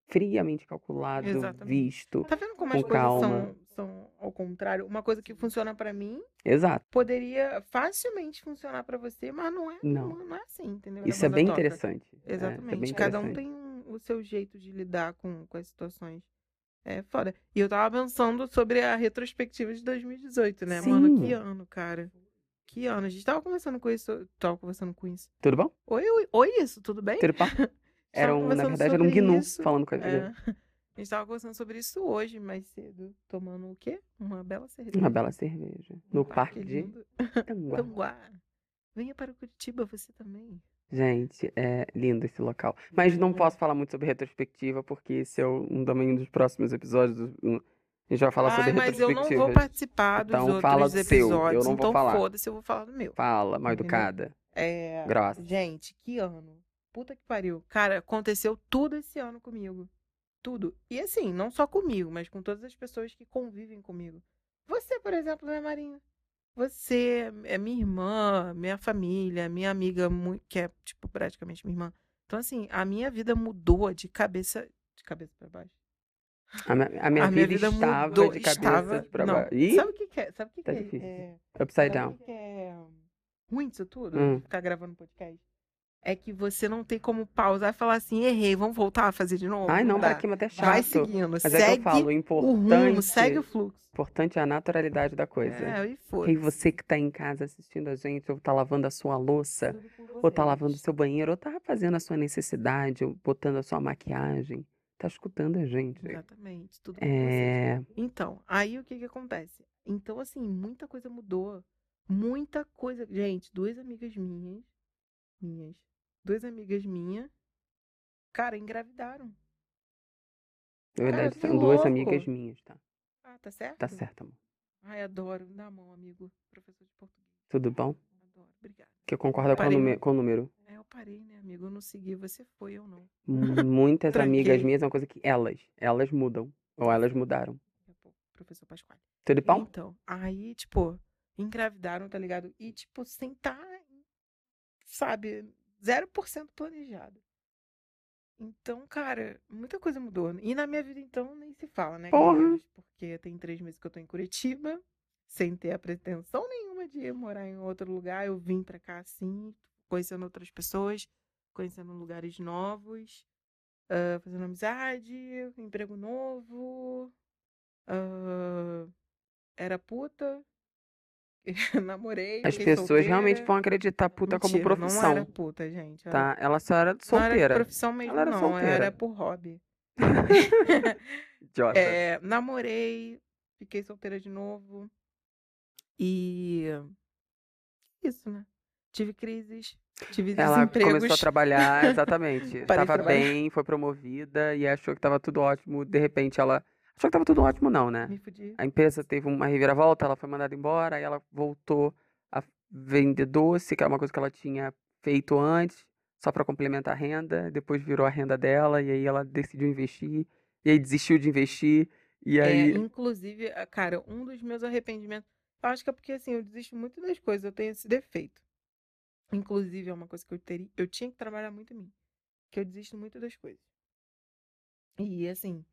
friamente calculado, Exatamente. visto. Tá vendo como as coisas são, são, ao contrário? Uma coisa que funciona para mim Exato. poderia facilmente funcionar para você, mas não é, não. não é assim, entendeu? Isso é bem toca. interessante. Exatamente. É, é bem Cada um tem o seu jeito de lidar com, com as situações. É foda. E eu tava pensando sobre a retrospectiva de 2018, né? Sim. Mano, que ano, cara. Que ano. A gente tava conversando com isso. Tava conversando com isso. Tudo bom? Oi, oi, oi isso, tudo bem? Tudo bom? Era um, na verdade, era um gnu isso. falando com a é. A gente tava conversando sobre isso hoje, mais cedo. Tomando o quê? Uma bela cerveja. Uma bela cerveja. No, no parque, parque de Tanguá. Tanguá. Venha para Curitiba, você também. Gente, é lindo esse local. Mas não posso falar muito sobre retrospectiva, porque esse é um também dos próximos episódios. A gente vai falar Ai, sobre mas eu não vou participar dos então, outros fala do episódios. Seu. Eu não então vou falar. foda-se, eu vou falar do meu. Fala, mal educada. É... Grossa. Gente, que ano. Puta que pariu. Cara, aconteceu tudo esse ano comigo. Tudo. E assim, não só comigo, mas com todas as pessoas que convivem comigo. Você, por exemplo, né, Marinha? Você é minha irmã, minha família, minha amiga, que é, tipo, praticamente minha irmã. Então, assim, a minha vida mudou de cabeça. De cabeça para baixo. A minha, a minha, a vida, vida estava mudou, de cabeça estava, pra baixo. Sabe o que, que é? Sabe o que, tá que difícil. é? Upside sabe down. Que é ruim disso tudo? Hum. Ficar gravando podcast? É que você não tem como pausar e falar assim, errei, vamos voltar a fazer de novo. Ai, não, pra cima até chato. Vai seguindo, Mas segue é que eu falo, o importante, o rumo, segue o fluxo. importante é a naturalidade da coisa. É, e foi. E você que tá em casa assistindo a gente, ou tá lavando a sua louça, ou tá lavando o seu banheiro, ou tá fazendo a sua necessidade, ou botando a sua maquiagem, tá escutando a gente. Exatamente, tudo é... Então, aí o que que acontece? Então, assim, muita coisa mudou. Muita coisa. Gente, duas amigas minhas, minhas, duas amigas minhas, cara, engravidaram. Na verdade, cara, são duas amigas minhas, tá? Ah, tá certo? Tá certo, amor. Ai, adoro. Dá a mão, amigo. Professor de português. Tudo bom? Adoro. Obrigada. Que concorda com o, Parei. número, com o número. É, eu parei, né, amigo? Eu não segui. Você foi, eu não. Mu- Muitas amigas minhas é uma coisa que elas, elas mudam. Ou elas mudaram. Professor Pasquale. Tudo bom? Então, aí, tipo, engravidaram, tá ligado? E, tipo, sem tá, sabe, 0% planejado. Então, cara, muita coisa mudou. E na minha vida, então, nem se fala, né? Porra. Porque tem três meses que eu tô em Curitiba, sem ter a pretensão nenhuma de morar em outro lugar. Eu vim pra cá, assim, conhecendo outras pessoas, conhecendo lugares novos, ah, fazendo amizade, emprego novo. ah, era puta. Namorei. As pessoas realmente solteira. vão acreditar puta como Mentira, Não profissão. era puta, gente. Era, Tá? Ela só era Não era solteira. profissão mesmo, Ela era não. solteira. Era por hobby. É, namorei, fiquei solteira de novo. E. Isso, né? Tive crises, tive Ela começou a trabalhar, exatamente. Parei de tava trabalhar. bem, foi promovida e achou que tava tudo ótimo. De repente ela. Achou que tava tudo ótimo, não, né? Me fudi. A empresa teve uma reviravolta, ela foi mandada embora, aí ela voltou a vender doce, que era uma coisa que ela tinha feito antes, só para complementar a renda, depois virou a renda dela, e aí ela decidiu investir, e aí desistiu de investir, e É, aí. inclusive, ah, cara, um dos meus arrependimentos. Eu acho que é porque, assim, eu desisto muito das coisas, eu tenho esse defeito. Inclusive, é uma coisa que eu teria. Eu tinha que trabalhar muito em mim. Que eu desisto muito das coisas. E, assim,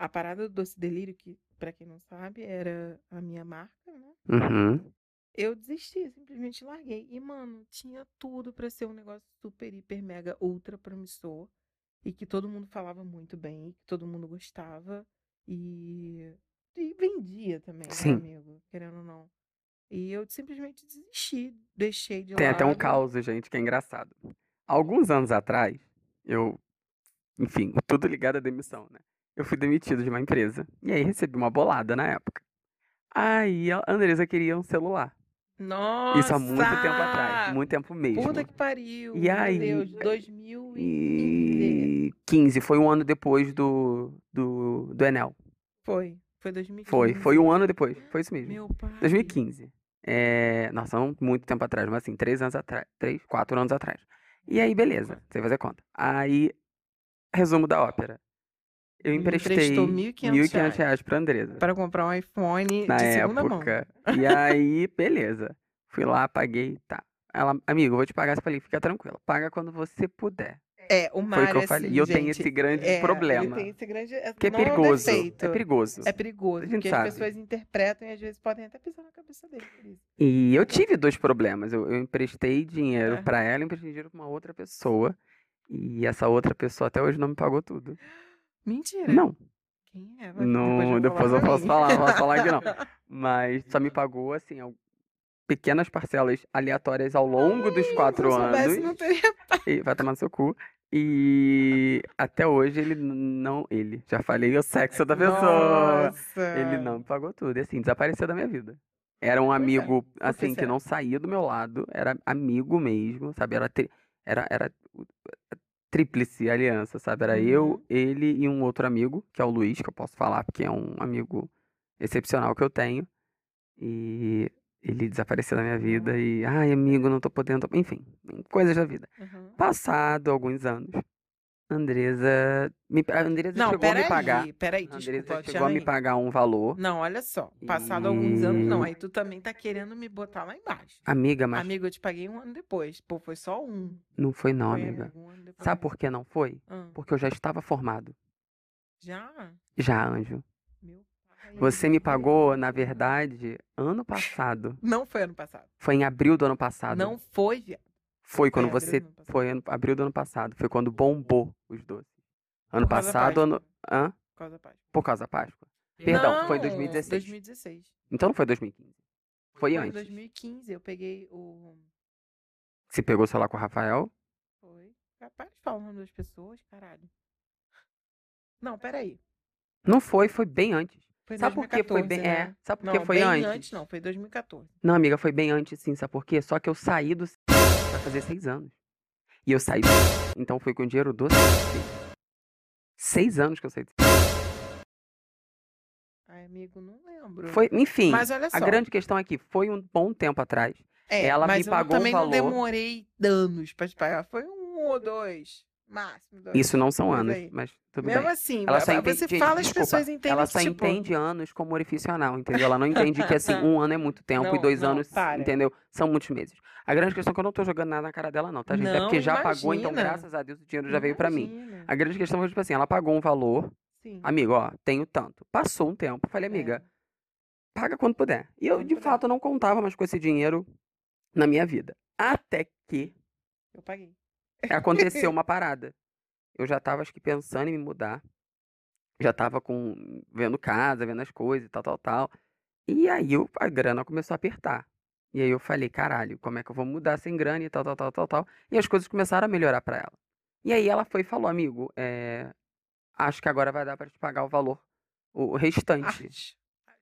a parada do Doce Delírio, que, pra quem não sabe, era a minha marca, né? Uhum. Eu desisti, simplesmente larguei. E, mano, tinha tudo pra ser um negócio super, hiper, mega, ultra promissor. E que todo mundo falava muito bem, que todo mundo gostava. E, e vendia também, né, Sim. amigo? Querendo ou não. E eu simplesmente desisti, deixei de Tem até um lado. caos, gente, que é engraçado. Alguns anos atrás, eu. Enfim, tudo ligado à demissão, né? Eu fui demitido de uma empresa. E aí recebi uma bolada na época. Aí a Andresa queria um celular. Nossa! Isso há muito tempo atrás. Muito tempo mesmo. Puta que pariu. E meu aí- Deus, 2015. E 15, foi um ano depois do, do, do Enel. Foi, foi 2015. Foi, foi um ano depois. Foi isso mesmo. Meu pai. 2015. É, nossa, não muito tempo atrás, mas assim, três anos atrás. Três, quatro anos atrás. E aí, beleza, sem fazer conta. Aí, resumo da ópera. Eu emprestei R$ 1.500 1.500 reais pra Andresa. Para comprar um iPhone na de segunda mão. época. E aí, beleza. Fui lá, paguei, tá. Ela, amigo, eu vou te pagar. Eu falei, fica tranquila. Paga quando você puder. É, o Foi o que eu falei. assim, E eu tenho gente, esse grande é, problema. Ele tem esse grande. é- Que é um perigoso. defeito, É perigoso. É perigoso, porque sabe. as pessoas interpretam e às vezes podem até pisar na cabeça dele. E eu tive dois problemas. Eu, eu emprestei dinheiro pra ela, emprestei dinheiro pra uma outra pessoa. E essa outra pessoa até hoje não me pagou tudo. Mentira. Não, Quem é? Vai- não, depois falar eu posso falar, não posso falar aqui não. Mas só me pagou, assim, pequenas parcelas aleatórias ao longo dos Se quatro soubesse, anos. não teria. E vai tomar no seu cu. E até hoje ele não. Ele, já falei o sexo da pessoa. Nossa. Ele não me pagou tudo. E assim, desapareceu da minha vida. Era um é. amigo, que assim, que será? não saía do meu lado. Era amigo mesmo, sabe? Era, era, era tríplice aliança, sabe? Era eu, Uhum. ele e um outro amigo, que é o Luiz, que eu posso falar, porque é um amigo excepcional que eu tenho. E ele desapareceu da minha vida. E, ai, amigo, não tô podendo. Enfim, coisas da vida. Uhum. Passado alguns anos, Andresa. Me, a Andresa Não, chegou a me pagar. peraí, A desculpa, Andresa te chegou a me pagar um valor. Não, olha só. Passado alguns anos, não. E- Aí tu também tá querendo me botar lá embaixo. Amiga, mas Amigo, eu te paguei um ano depois. Pô, foi só um. não foi não, Foi, amiga. um. Sabe por que não foi? Ah, Porque eu já estava formado. já? Já, anjo. Meu pai. Você me pagou, na verdade, ano passado. Não foi ano passado. Foi em abril do ano passado. Não foi, viado. Foi quando abril você. passado. Foi ano, abril do ano passado. Foi quando bombou os doces. Ano Por passado, ano. Hã? Por causa da Páscoa. Por causa da Páscoa. Perdão, foi Não, 2016. 2016. Então não foi 2015. Foi Foi em antes. 2015. Eu peguei o. Você pegou o celular com o Rafael? Foi. Rapaz, nome das pessoas, caralho. Não, peraí. Não foi, foi bem antes. Foi Sabe por que foi 2014, bem? né? É, sabe por que Não, foi bem antes? antes não, foi 2014. Não, amiga, foi bem antes, sim, sabe por quê? Só que eu saí do fazer seis anos. E eu saí do então foi com o dinheiro do Seis anos que eu saí Ai, amigo, não lembro. Foi, enfim, a grande questão é que foi um bom tempo atrás. É, ela me mas eu pagou um também não valor. demorei anos pra te pagar. Foi um ou dois, máximo dois. Isso não são anos, aí. mas tudo Mesmo bem. assim, Ela só entende, você gente, fala, as desculpa, pessoas entendem ela que, só tipo, entende anos como orifício anal, entendeu? Ela não entende que, assim, um ano é muito tempo e Não, dois não, anos, para. entendeu? São muitos meses. A grande questão é que eu não tô jogando nada na cara dela, não, tá, gente? é Não, porque já pagou, então, imagina. graças a Deus, o dinheiro já veio pra mim. Imagina. A grande questão foi, tipo assim, ela pagou um valor, Sim. amigo, ó, tenho tanto. Passou um tempo, falei, amiga, paga quando puder. E eu, de fato, não contava mais com esse dinheiro na minha vida. Até que Eu paguei. Aconteceu uma parada. Eu já tava, acho que, pensando em me mudar. Já tava com, vendo casa, vendo as coisas e tal, tal, tal. E aí eu- a grana começou a apertar. E aí eu falei, caralho, como é que eu vou mudar sem grana e tal, tal, tal, tal, tal. E as coisas começaram a melhorar pra ela. E aí ela foi e falou, amigo, é, acho que agora vai dar pra te pagar o valor, o restante. Acho,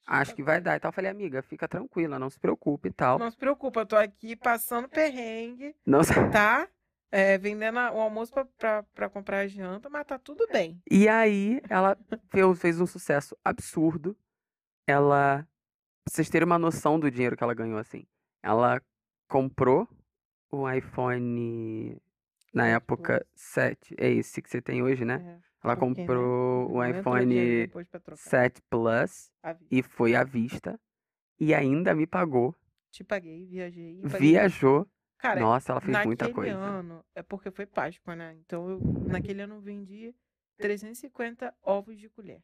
Acho que vai dar e tal. Eu falei, amiga, fica tranquila, não se preocupe e tal. Não se preocupa, eu tô aqui passando perrengue, Não se- tá? É, vendendo o almoço pra comprar a janta, mas tá tudo bem. E aí ela fez, um sucesso absurdo. Ela, pra vocês terem uma noção do dinheiro que ela ganhou, assim. Ela comprou o iPhone na época Plus. 7, é esse que você tem hoje, né? É, Ela porque, né, comprou o entrou dinheiro iPhone depois pra trocar. 7 Plus e foi à vista. E ainda me pagou. Te paguei, viajei. paguei. Viajou. Cara, Nossa, ela fez naquele muita coisa. ano, é porque foi Páscoa, né? Então, eu, naquele ano eu vendi 350 ovos de colher.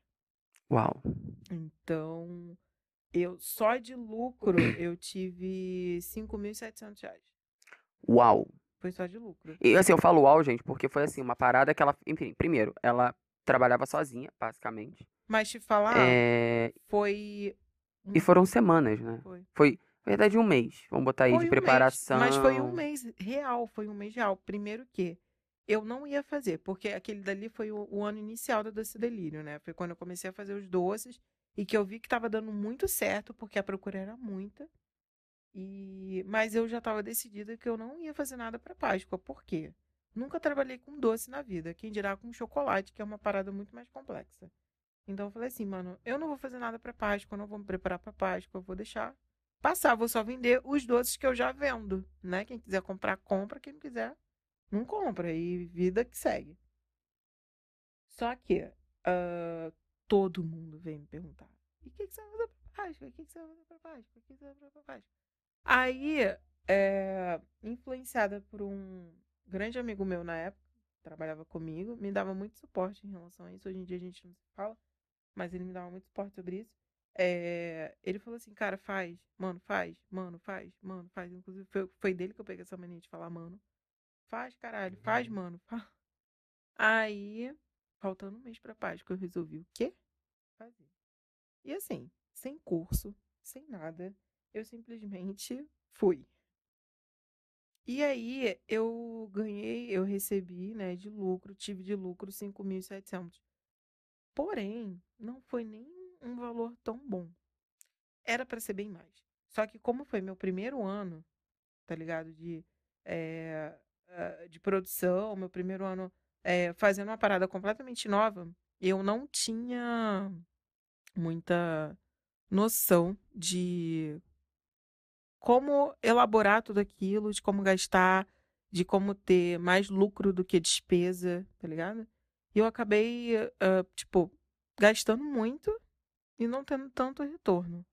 Uau. Então, eu só de lucro eu tive 5.700 reais. Uau. Foi só de lucro. E assim, eu falo uau, gente, porque foi assim, uma parada que ela. Enfim, primeiro, ela trabalhava sozinha, basicamente. Mas te falar, É, foi. E foram semanas, né? Foi. Foi, na verdade, um mês. Vamos botar aí Foi de um mês, preparação. mas foi um mês real, foi um mês real. Primeiro que eu não ia fazer, porque aquele dali foi o, o ano inicial da Doce Delírio, né? Foi quando eu comecei a fazer os doces e que eu vi que tava dando muito certo, porque a procura era muita. E mas eu já estava decidida que eu não ia fazer nada para Páscoa. Por quê? Nunca trabalhei com doce na vida, quem dirá com chocolate, que é uma parada muito mais complexa. Então eu falei assim, mano, eu não vou fazer nada para Páscoa, eu não vou me preparar para Páscoa, eu vou deixar passar, vou só vender os doces que eu já vendo, né? Quem quiser comprar, compra, quem não quiser, não compra. E vida que segue. Só que ah, todo mundo vem me perguntar: e o que, que você vai fazer pra Páscoa? O que, que você vai fazer pra Páscoa? O que, que você vai fazer pra Páscoa? Aí, é, influenciada por um grande amigo meu na época, trabalhava comigo, me dava muito suporte em relação a isso. Hoje em dia a gente não se fala, mas ele me dava muito suporte sobre isso. É, ele falou assim, cara, faz, mano, faz, mano, faz, mano, faz. Inclusive, foi, foi dele que eu peguei essa mania de falar, mano. Faz, caralho, faz, mano. Faz. Aí, faltando um mês pra Páscoa, eu resolvi o quê? Fazer. E assim, sem curso, sem nada, eu simplesmente fui. E aí, eu ganhei, eu recebi, né, de lucro, tive de lucro 5.700. Porém, não foi nem um valor tão bom. Era para ser bem mais. Só que como foi meu primeiro ano, tá ligado? De, ah, de produção, meu primeiro ano eh, fazendo uma parada completamente nova, eu não tinha muita noção de como elaborar tudo aquilo, de como gastar, de como ter mais lucro do que despesa, tá ligado? E eu acabei, ah, tipo, gastando muito e não tendo tanto retorno.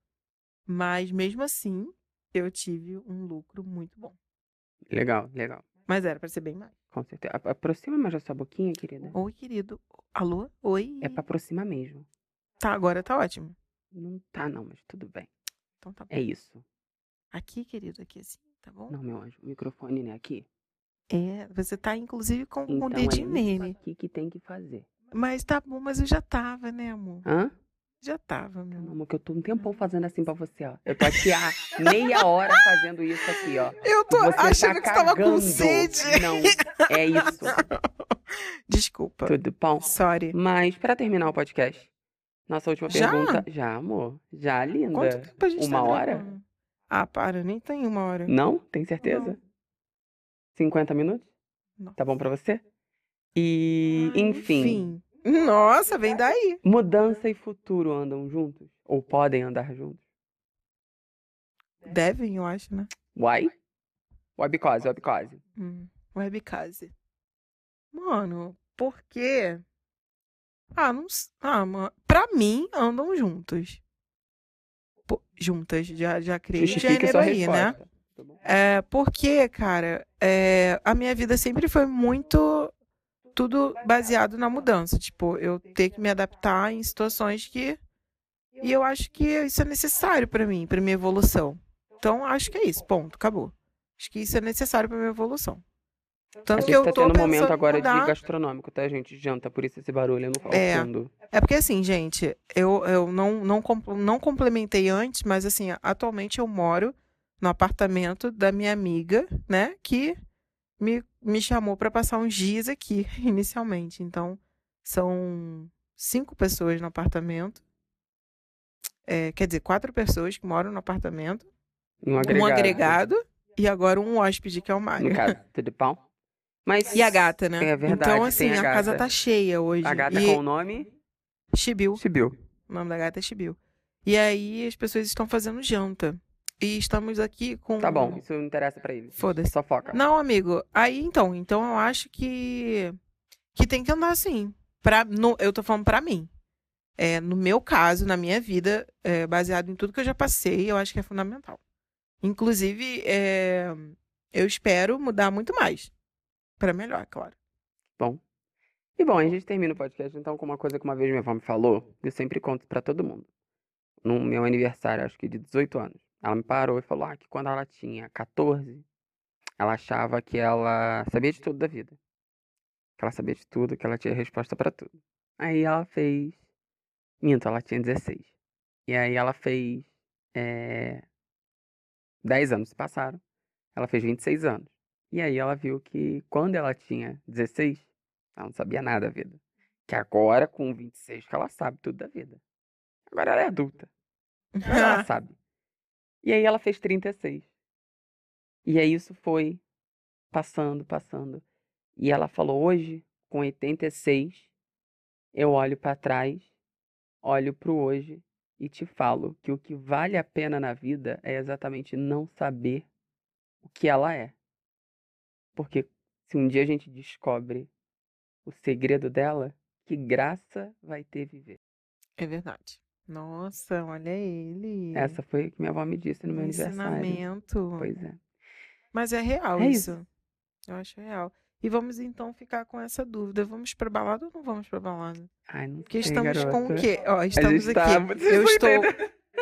Mas mesmo assim, eu tive um lucro muito bom. Legal, legal. Mas era pra ser bem mais. Com certeza. Aproxima mais a sua boquinha, querida. Oi, querido. Alô? Oi? É pra aproximar mesmo. Tá, agora tá ótimo. Não tá, não, mas tudo bem. Então tá bom. É isso. Aqui, querido, aqui assim, tá bom? Não, meu anjo. O microfone, né? Aqui. É, você tá inclusive com, com Então o é dedinho isso nele. aqui que tem que fazer. Mas tá bom, mas eu já tava, né, amor? Hã? Já tava, meu amor. que eu tô um tempão fazendo assim pra você, ó. Eu tô aqui há meia hora fazendo isso aqui, ó. Eu tô Você achando tá que você tava com sede. Não, é isso. Desculpa. Tudo bom? Sorry. Mas, pra terminar o podcast, nossa última Já? pergunta. Já, amor. Já, linda. Quanto tempo a gente Uma tá hora? gravando? Ah, para, nem tem uma hora. Não? Tem certeza? Não. 50 minutos? Tá bom pra você? E, Ah, enfim, Nossa, vem daí. Mudança e futuro andam juntos? Ou podem andar juntos? Devem, eu acho, né? Why? Why because? Why because? Hum, webcase. Mano, porque. Ah, não. Ah, mano. Pra mim, andam juntos. Pô, juntas, já, já criei Justifique gênero aí, né? resposta. Tá? É, porque, cara, é, a minha vida sempre foi muito tudo baseado na mudança. Tipo, eu ter que me adaptar em situações que. E eu acho que isso é necessário pra mim, pra minha evolução. Então, acho que é isso, ponto, acabou. Acho que isso é necessário pra minha evolução. A Tanto que gente eu tá tô tendo um momento agora mudar. de gastronômico, tá, gente? Janta, por isso esse barulho no É. fundo. É porque assim, gente, eu, eu não, não, não complementei antes, mas assim, atualmente eu moro no apartamento da minha amiga, né, que me, me chamou para passar uns dias aqui, inicialmente. Então, são cinco pessoas no apartamento. É, quer dizer, quatro pessoas que moram no apartamento. Um agregado. Um agregado e agora um hóspede, que é o Mário. No caso, tudo bom? Mas E a gata, né? É verdade, então, assim, a a, casa tá cheia hoje. a gata e com o nome Chibiu. Chibiu. O nome da gata é Chibiu. E aí as pessoas estão fazendo janta. E estamos aqui com. Tá bom, isso não interessa pra ele. Foda-se. Só foca. Não, amigo. Aí então, então eu acho que que tem que andar assim. Pra, no, eu tô falando pra mim. É, no meu caso, na minha vida, é, baseado em tudo que eu já passei, eu acho que é fundamental. Inclusive, é, eu espero mudar muito mais. Pra melhor, claro. E bom, a gente termina o podcast então com uma coisa que uma vez minha avó me falou, eu sempre conto pra todo mundo. No meu aniversário, acho que de 18 anos. Ela me parou e falou ah, que quando ela tinha 14, ela achava que ela sabia de tudo da vida. Que ela sabia de tudo, que ela tinha resposta pra tudo. Aí ela fez. Minto, ela tinha 16. E aí ela fez. É... 10 anos se passaram. Ela fez 26 anos. E aí ela viu que quando ela tinha 16, ela não sabia nada da vida. Que agora, com 26, que ela sabe tudo da vida. Agora ela é adulta. Agora ela sabe. E aí ela fez 36. E aí isso foi passando, passando. E ela falou: hoje, com 86, eu olho pra trás, olho pro hoje e te falo que o que vale a pena na vida é exatamente não saber o que ela é. Porque se um dia a gente descobre o segredo dela, que graça vai ter viver. É verdade. Nossa, olha ele. Essa foi o que minha avó me disse no meu aniversário. Ensinamento. Pois é. Mas é real É isso. isso. Eu acho real. E vamos então ficar com essa dúvida. Vamos pra balada ou não vamos pra balada? Ai, não Porque sei, estamos com o garota. quê? Ó, estamos gente aqui. tá- vocês Eu não estou,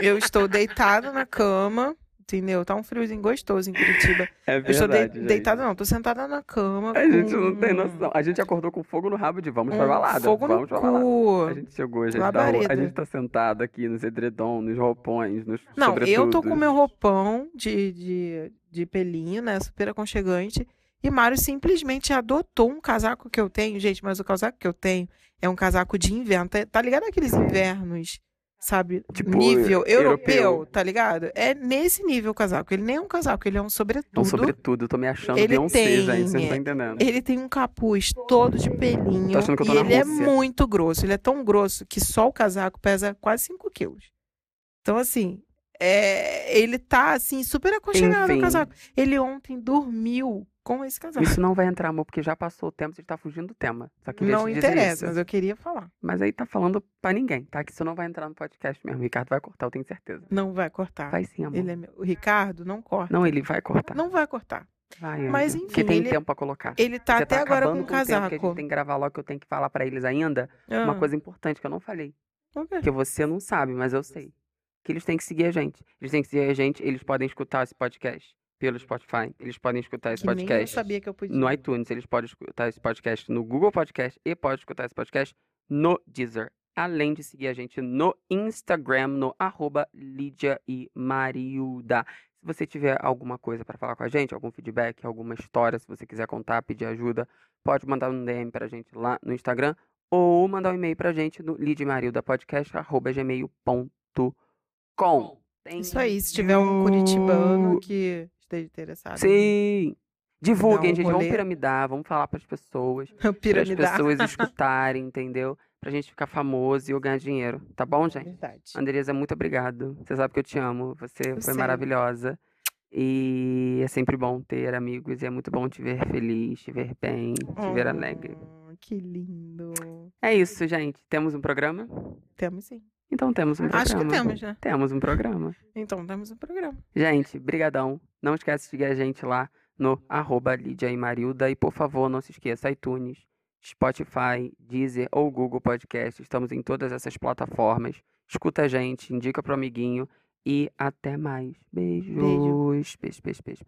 eu estou deitada na cama, entendeu? Tá um friozinho gostoso em Curitiba. É Eu estou verdade, gente. deitada, não, tô sentada na cama. A gente não tem com noção. A gente acordou com fogo no rabo de vamos pra um balada. Fogo no vamos pra balada. cu. A gente chegou, a gente, rua, a gente tá sentado aqui nos edredom, nos roupões, nos Não, eu tô com sobretudos. meu roupão de, de, de pelinho, né? Super aconchegante. E Mário simplesmente adotou um casaco que eu tenho, gente, mas o casaco que eu tenho é um casaco de inverno. Tá, tá ligado aqueles invernos, sabe? Tipo, nível europeu, europeu. tá ligado? É nesse nível o casaco. Ele nem é um casaco, ele é um sobretudo. Então, sobretudo, eu tô me achando Ele Beyoncé, tem- gente. Vocês não estão entendendo. Ele tem um capuz todo de pelinho. Tô achando que eu tô e ele é Rússia. muito grosso. Ele é tão grosso que só o casaco pesa quase 5 quilos. Então, assim, é, ele tá, assim, super aconchegado Enfim. no casaco. Ele ontem dormiu com esse casaco. Isso não vai entrar, amor, porque já passou o tempo, você tá fugindo do tema. Só queria não interessa, isso. mas eu queria falar. Mas aí tá falando pra ninguém, tá? Que isso não vai entrar no podcast mesmo. O Ricardo vai cortar, eu tenho certeza. Não vai cortar. Vai sim, amor. Ele é meu... O Ricardo não corta. Não, ele vai cortar. Não vai cortar. Vai, Mas, Anja, Porque enfim, tem ele- tempo pra colocar. Ele tá Você até tá agora acabando com o o tempo que a casaco. gente tem que gravar logo, que eu tenho que falar pra eles ainda. Uma Ah, coisa importante que eu não falei. o quê? Que você não sabe, mas eu sei. Que eles têm que seguir a gente. Eles têm que seguir a gente, eles podem escutar esse podcast pelo Spotify. Eles podem escutar esse Que nem eu podcast sabia que eu podia. no iTunes. Eles podem escutar esse podcast no Google Podcast e podem escutar esse podcast no Deezer. Além de seguir a gente no Instagram, no arroba Lídia e Marilda. Se você tiver alguma coisa para falar com a gente, algum feedback, alguma história, se você quiser contar, pedir ajuda, pode mandar um DM pra gente lá no Instagram ou mandar um e-mail pra gente no lidmarilda.podcast.gmail.com. Isso aí, se tiver um curitibano que esteja interessado. Sim! Divulguem, um gente. Vamos piramidar, vamos falar pras pessoas. Para as pessoas escutarem, entendeu? pra gente ficar famoso e eu ganhar dinheiro. Tá bom, gente? Verdade. Andresa, muito obrigado. Você sabe que eu te amo. Você Eu foi sei. maravilhosa. E é sempre bom ter amigos. E é muito bom te ver feliz, te ver bem, te ver alegre. Oh, que lindo. É isso, gente. Temos um programa? Temos sim. Então temos um programa. Acho que temos, né? Temos um programa. Então temos um programa. Gente, brigadão. Não esquece de seguir a gente lá no arroba Lídia e Marilda. E, por favor, não se esqueça, iTunes, Spotify, Deezer ou Google Podcast. Estamos em todas essas plataformas. Escuta a gente, indica pro amiguinho. E até mais. Beijos. Beijo, beijo, beijo, beijo. beijo.